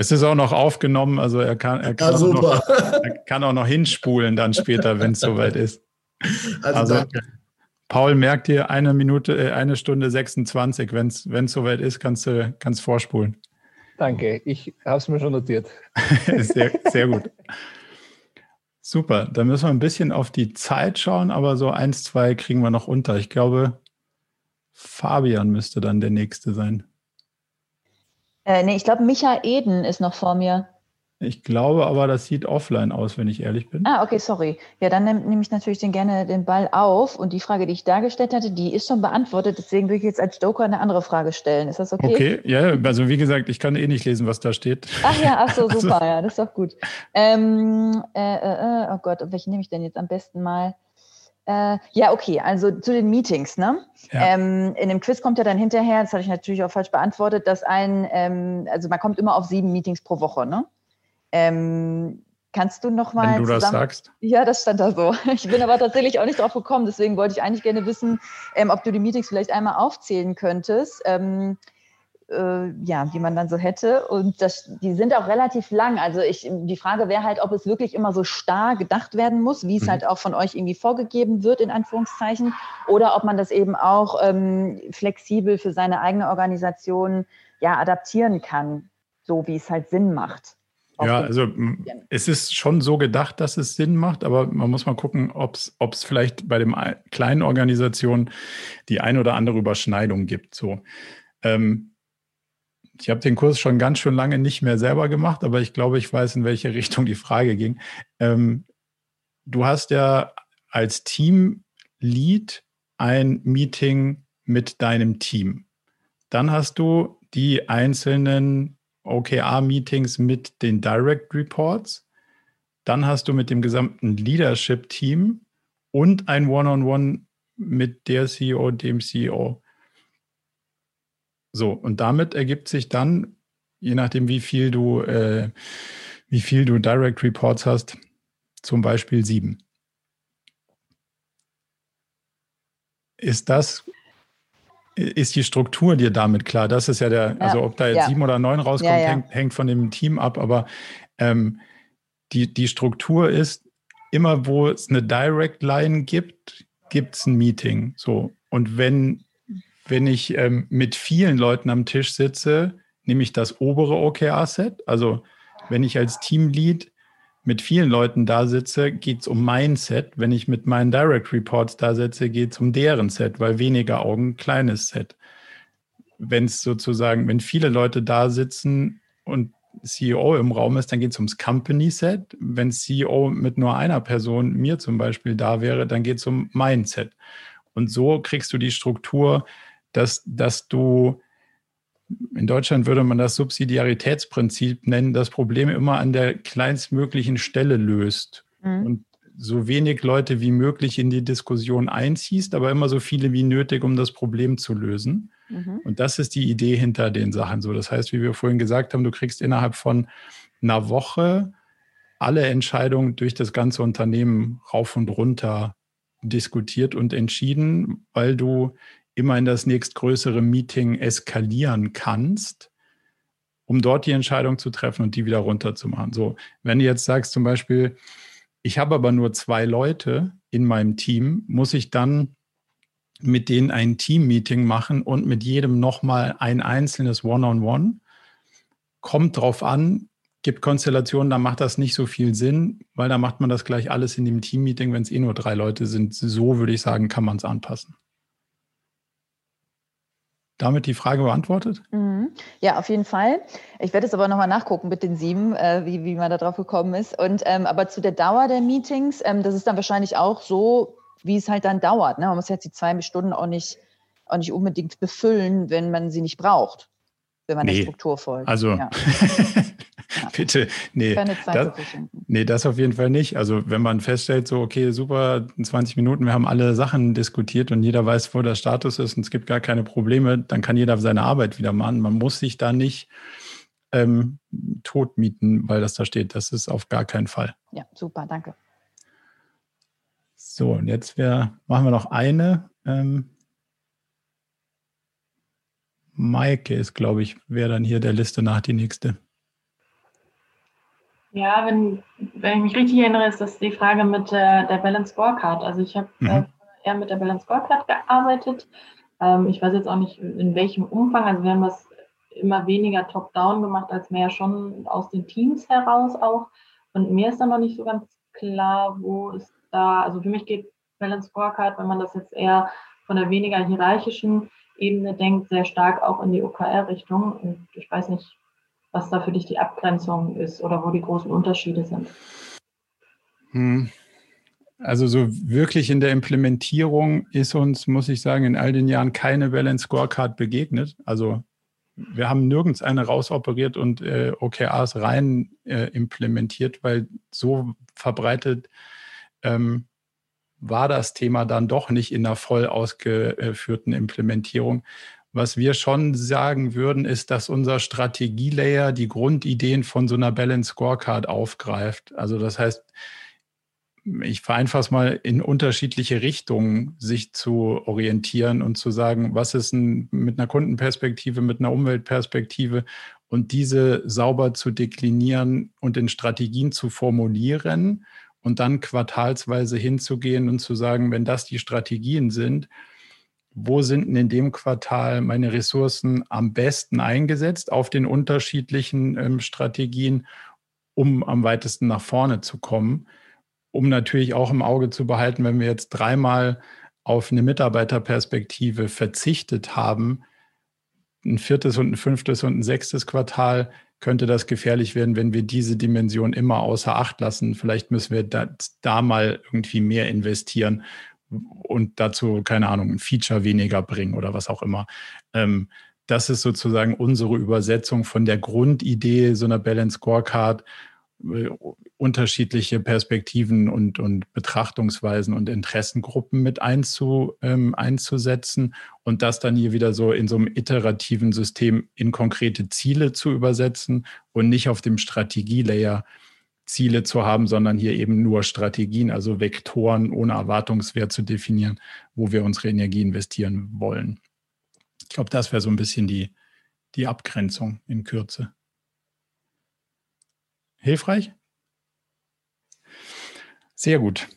Es ist auch noch aufgenommen, also er kann, er kann, ja, auch, noch, er kann auch noch hinspulen dann später, wenn es soweit ist. Also, also. Paul merkt dir eine Minute, äh, eine Stunde 26. Wenn es soweit ist, kannst du kannst vorspulen. Danke, ich habe es mir schon notiert. sehr, sehr gut. Super, dann müssen wir ein bisschen auf die Zeit schauen, aber so eins, zwei kriegen wir noch unter. Ich glaube, Fabian müsste dann der Nächste sein. Äh, nee, ich glaube, Micha Eden ist noch vor mir. Ich glaube aber, das sieht offline aus, wenn ich ehrlich bin. Ah, okay, sorry. Ja, dann nehme nehm ich natürlich den gerne den Ball auf. Und die Frage, die ich dargestellt hatte, die ist schon beantwortet. Deswegen würde ich jetzt als Joker eine andere Frage stellen. Ist das okay? Okay, ja, also wie gesagt, ich kann eh nicht lesen, was da steht. Ach ja, ach so, also super, also, ja, das ist doch gut. Ähm, äh, äh, äh oh Gott, welchen nehme ich denn jetzt am besten mal? Äh, ja, okay, also zu den Meetings. Ne? Ja. Ähm, in dem Quiz kommt ja dann hinterher, das hatte ich natürlich auch falsch beantwortet, dass ein, ähm, also man kommt immer auf sieben Meetings pro Woche. Ne? Ähm, kannst du noch mal Wenn du zusammen... das sagst. Ja, das stand da so. Ich bin aber tatsächlich auch nicht drauf gekommen, deswegen wollte ich eigentlich gerne wissen, ähm, ob du die Meetings vielleicht einmal aufzählen könntest. Äh, ja, die man dann so hätte. Und das, die sind auch relativ lang. Also ich, die Frage wäre halt, ob es wirklich immer so starr gedacht werden muss, wie es mhm. halt auch von euch irgendwie vorgegeben wird, in Anführungszeichen, oder ob man das eben auch ähm, flexibel für seine eigene Organisation ja adaptieren kann, so wie es halt Sinn macht. Ja, also es ist schon so gedacht, dass es Sinn macht, aber man muss mal gucken, ob es vielleicht bei den kleinen Organisationen die ein oder andere Überschneidung gibt. So. Ähm, ich habe den Kurs schon ganz schön lange nicht mehr selber gemacht, aber ich glaube, ich weiß, in welche Richtung die Frage ging. Ähm, du hast ja als Teamlead ein Meeting mit deinem Team. Dann hast du die einzelnen OKR-Meetings mit den Direct Reports. Dann hast du mit dem gesamten Leadership-Team und ein One-on-One -on -One mit der CEO, dem CEO. So, und damit ergibt sich dann, je nachdem, wie viel du, äh, wie viel du Direct Reports hast, zum Beispiel sieben. Ist das, ist die Struktur dir damit klar? Das ist ja der, ja, also ob da jetzt ja. sieben oder neun rauskommt, ja, hängt, hängt, von dem Team ab, aber ähm, die, die Struktur ist, immer wo es eine Direct Line gibt, gibt es ein Meeting. So. Und wenn wenn ich ähm, mit vielen Leuten am Tisch sitze, nehme ich das obere OKR-Set. Also wenn ich als Teamlead mit vielen Leuten da sitze, geht es um mein Set. Wenn ich mit meinen Direct Reports da sitze, geht es um deren Set, weil weniger Augen, kleines Set. Wenn es sozusagen, wenn viele Leute da sitzen und CEO im Raum ist, dann geht es ums Company Set. Wenn CEO mit nur einer Person, mir zum Beispiel, da wäre, dann geht es um mein Set. Und so kriegst du die Struktur, dass, dass du, in Deutschland würde man das Subsidiaritätsprinzip nennen, das Problem immer an der kleinstmöglichen Stelle löst. Mhm. Und so wenig Leute wie möglich in die Diskussion einziehst, aber immer so viele wie nötig, um das Problem zu lösen. Mhm. Und das ist die Idee hinter den Sachen so. Das heißt, wie wir vorhin gesagt haben, du kriegst innerhalb von einer Woche alle Entscheidungen durch das ganze Unternehmen rauf und runter diskutiert und entschieden, weil du immer in das nächstgrößere Meeting eskalieren kannst, um dort die Entscheidung zu treffen und die wieder runterzumachen. So, wenn du jetzt sagst zum Beispiel, ich habe aber nur zwei Leute in meinem Team, muss ich dann mit denen ein Team-Meeting machen und mit jedem nochmal ein einzelnes One-on-One. -on -One. Kommt drauf an, gibt Konstellationen, da macht das nicht so viel Sinn, weil da macht man das gleich alles in dem Team-Meeting, wenn es eh nur drei Leute sind. So würde ich sagen, kann man es anpassen. Damit die Frage beantwortet? Mhm. Ja, auf jeden Fall. Ich werde es aber nochmal nachgucken mit den sieben, äh, wie, wie man da drauf gekommen ist. Und ähm, aber zu der Dauer der Meetings, ähm, das ist dann wahrscheinlich auch so, wie es halt dann dauert. Ne? Man muss jetzt die zwei Stunden auch nicht, auch nicht unbedingt befüllen, wenn man sie nicht braucht, wenn man nee. der Struktur folgt. Also ja. bitte, nee das, nee, das auf jeden Fall nicht. Also wenn man feststellt, so, okay, super, in 20 Minuten, wir haben alle Sachen diskutiert und jeder weiß, wo der Status ist und es gibt gar keine Probleme, dann kann jeder seine Arbeit wieder machen. Man muss sich da nicht ähm, tot mieten, weil das da steht. Das ist auf gar keinen Fall. Ja, super, danke. So, und jetzt wär, machen wir noch eine. Ähm, Maike ist, glaube ich, wäre dann hier der Liste nach die nächste. Ja, wenn, wenn ich mich richtig erinnere, ist das die Frage mit der, der Balance Scorecard. Also ich habe mhm. äh, eher mit der Balance Scorecard gearbeitet. Ähm, ich weiß jetzt auch nicht, in welchem Umfang. Also wir haben das immer weniger top-down gemacht, als mehr schon aus den Teams heraus auch. Und mir ist dann noch nicht so ganz klar, wo ist da, also für mich geht Balance Scorecard, wenn man das jetzt eher von der weniger hierarchischen Ebene denkt, sehr stark auch in die OKR-Richtung. Und ich weiß nicht, was da für dich die Abgrenzung ist oder wo die großen Unterschiede sind. Hm. Also so wirklich in der Implementierung ist uns, muss ich sagen, in all den Jahren keine Balance Scorecard begegnet. Also wir haben nirgends eine rausoperiert und äh, OKRs rein äh, implementiert, weil so verbreitet ähm, war das Thema dann doch nicht in einer voll ausgeführten Implementierung. Was wir schon sagen würden, ist, dass unser Strategielayer die Grundideen von so einer Balance Scorecard aufgreift. Also das heißt, ich vereinfache es mal in unterschiedliche Richtungen sich zu orientieren und zu sagen, was ist ein, mit einer Kundenperspektive, mit einer Umweltperspektive und diese sauber zu deklinieren und in Strategien zu formulieren und dann quartalsweise hinzugehen und zu sagen, wenn das die Strategien sind, wo sind denn in dem Quartal meine Ressourcen am besten eingesetzt auf den unterschiedlichen ähm, Strategien, um am weitesten nach vorne zu kommen, um natürlich auch im Auge zu behalten, wenn wir jetzt dreimal auf eine Mitarbeiterperspektive verzichtet haben, ein viertes und ein fünftes und ein sechstes Quartal könnte das gefährlich werden, wenn wir diese Dimension immer außer Acht lassen. Vielleicht müssen wir da, da mal irgendwie mehr investieren und dazu, keine Ahnung, ein Feature weniger bringen oder was auch immer. Ähm, das ist sozusagen unsere Übersetzung von der Grundidee so einer Balance Scorecard, äh, unterschiedliche Perspektiven und, und Betrachtungsweisen und Interessengruppen mit einzu, ähm, einzusetzen und das dann hier wieder so in so einem iterativen System in konkrete Ziele zu übersetzen und nicht auf dem Strategielayer Ziele zu haben, sondern hier eben nur Strategien, also Vektoren ohne Erwartungswert zu definieren, wo wir unsere Energie investieren wollen. Ich glaube, das wäre so ein bisschen die, die Abgrenzung in Kürze. Hilfreich? Sehr gut.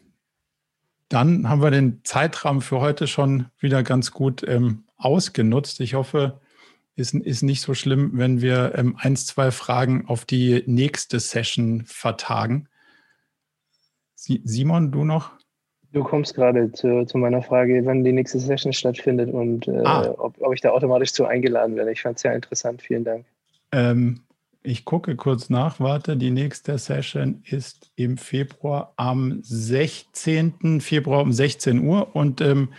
Dann haben wir den Zeitrahmen für heute schon wieder ganz gut ähm, ausgenutzt. Ich hoffe, ist, ist nicht so schlimm, wenn wir ähm, eins, zwei Fragen auf die nächste Session vertagen. Sie, Simon, du noch? Du kommst gerade zu, zu, meiner Frage, wann die nächste Session stattfindet und äh, ah. ob, ob, ich da automatisch zu eingeladen werde. Ich fand es sehr interessant. Vielen Dank. Ähm, ich gucke kurz nach, warte, die nächste Session ist im Februar am 16. Februar um 16 Uhr und ähm,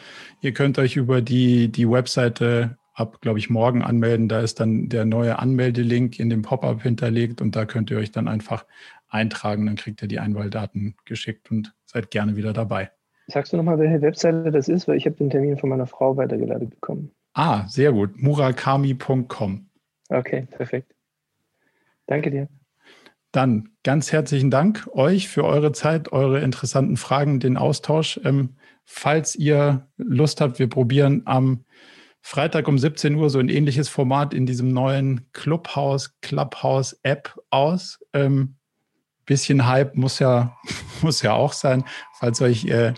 ihr könnt euch über die, die Webseite ab, glaube ich, morgen anmelden. Da ist dann der neue Anmeldelink in dem Pop-up hinterlegt und da könnt ihr euch dann einfach eintragen. Dann kriegt ihr die Einwahldaten geschickt und seid gerne wieder dabei. Sagst du nochmal, welche Webseite das ist? Weil ich habe den Termin von meiner Frau weitergeleitet bekommen. Ah, sehr gut. Murakami.com. Okay, perfekt. Danke dir. Dann ganz herzlichen Dank euch für eure Zeit, eure interessanten Fragen, den Austausch. Ähm, falls ihr Lust habt, wir probieren am Freitag um 17 Uhr so ein ähnliches Format in diesem neuen Clubhouse, Clubhouse App aus. Ähm, bisschen Hype muss ja, muss ja auch sein, falls euch äh,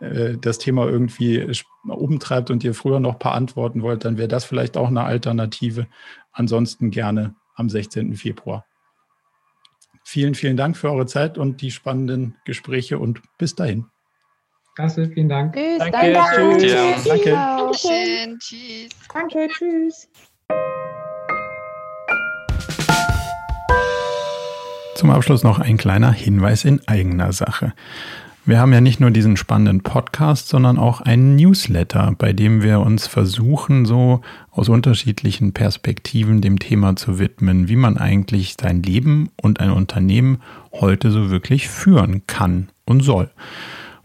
äh, das Thema irgendwie umtreibt und ihr früher noch ein paar Antworten wollt, dann wäre das vielleicht auch eine Alternative. Ansonsten gerne am 16. Februar. Vielen, vielen Dank für eure Zeit und die spannenden Gespräche und bis dahin. Klasse, vielen Dank. Tschüss, danke. danke. Tschüss. Ja. Danke. Dankeschön. Tschüss. Danke, tschüss. Zum Abschluss noch ein kleiner Hinweis in eigener Sache. Wir haben ja nicht nur diesen spannenden Podcast, sondern auch einen Newsletter, bei dem wir uns versuchen, so aus unterschiedlichen Perspektiven dem Thema zu widmen, wie man eigentlich sein Leben und ein Unternehmen heute so wirklich führen kann und soll.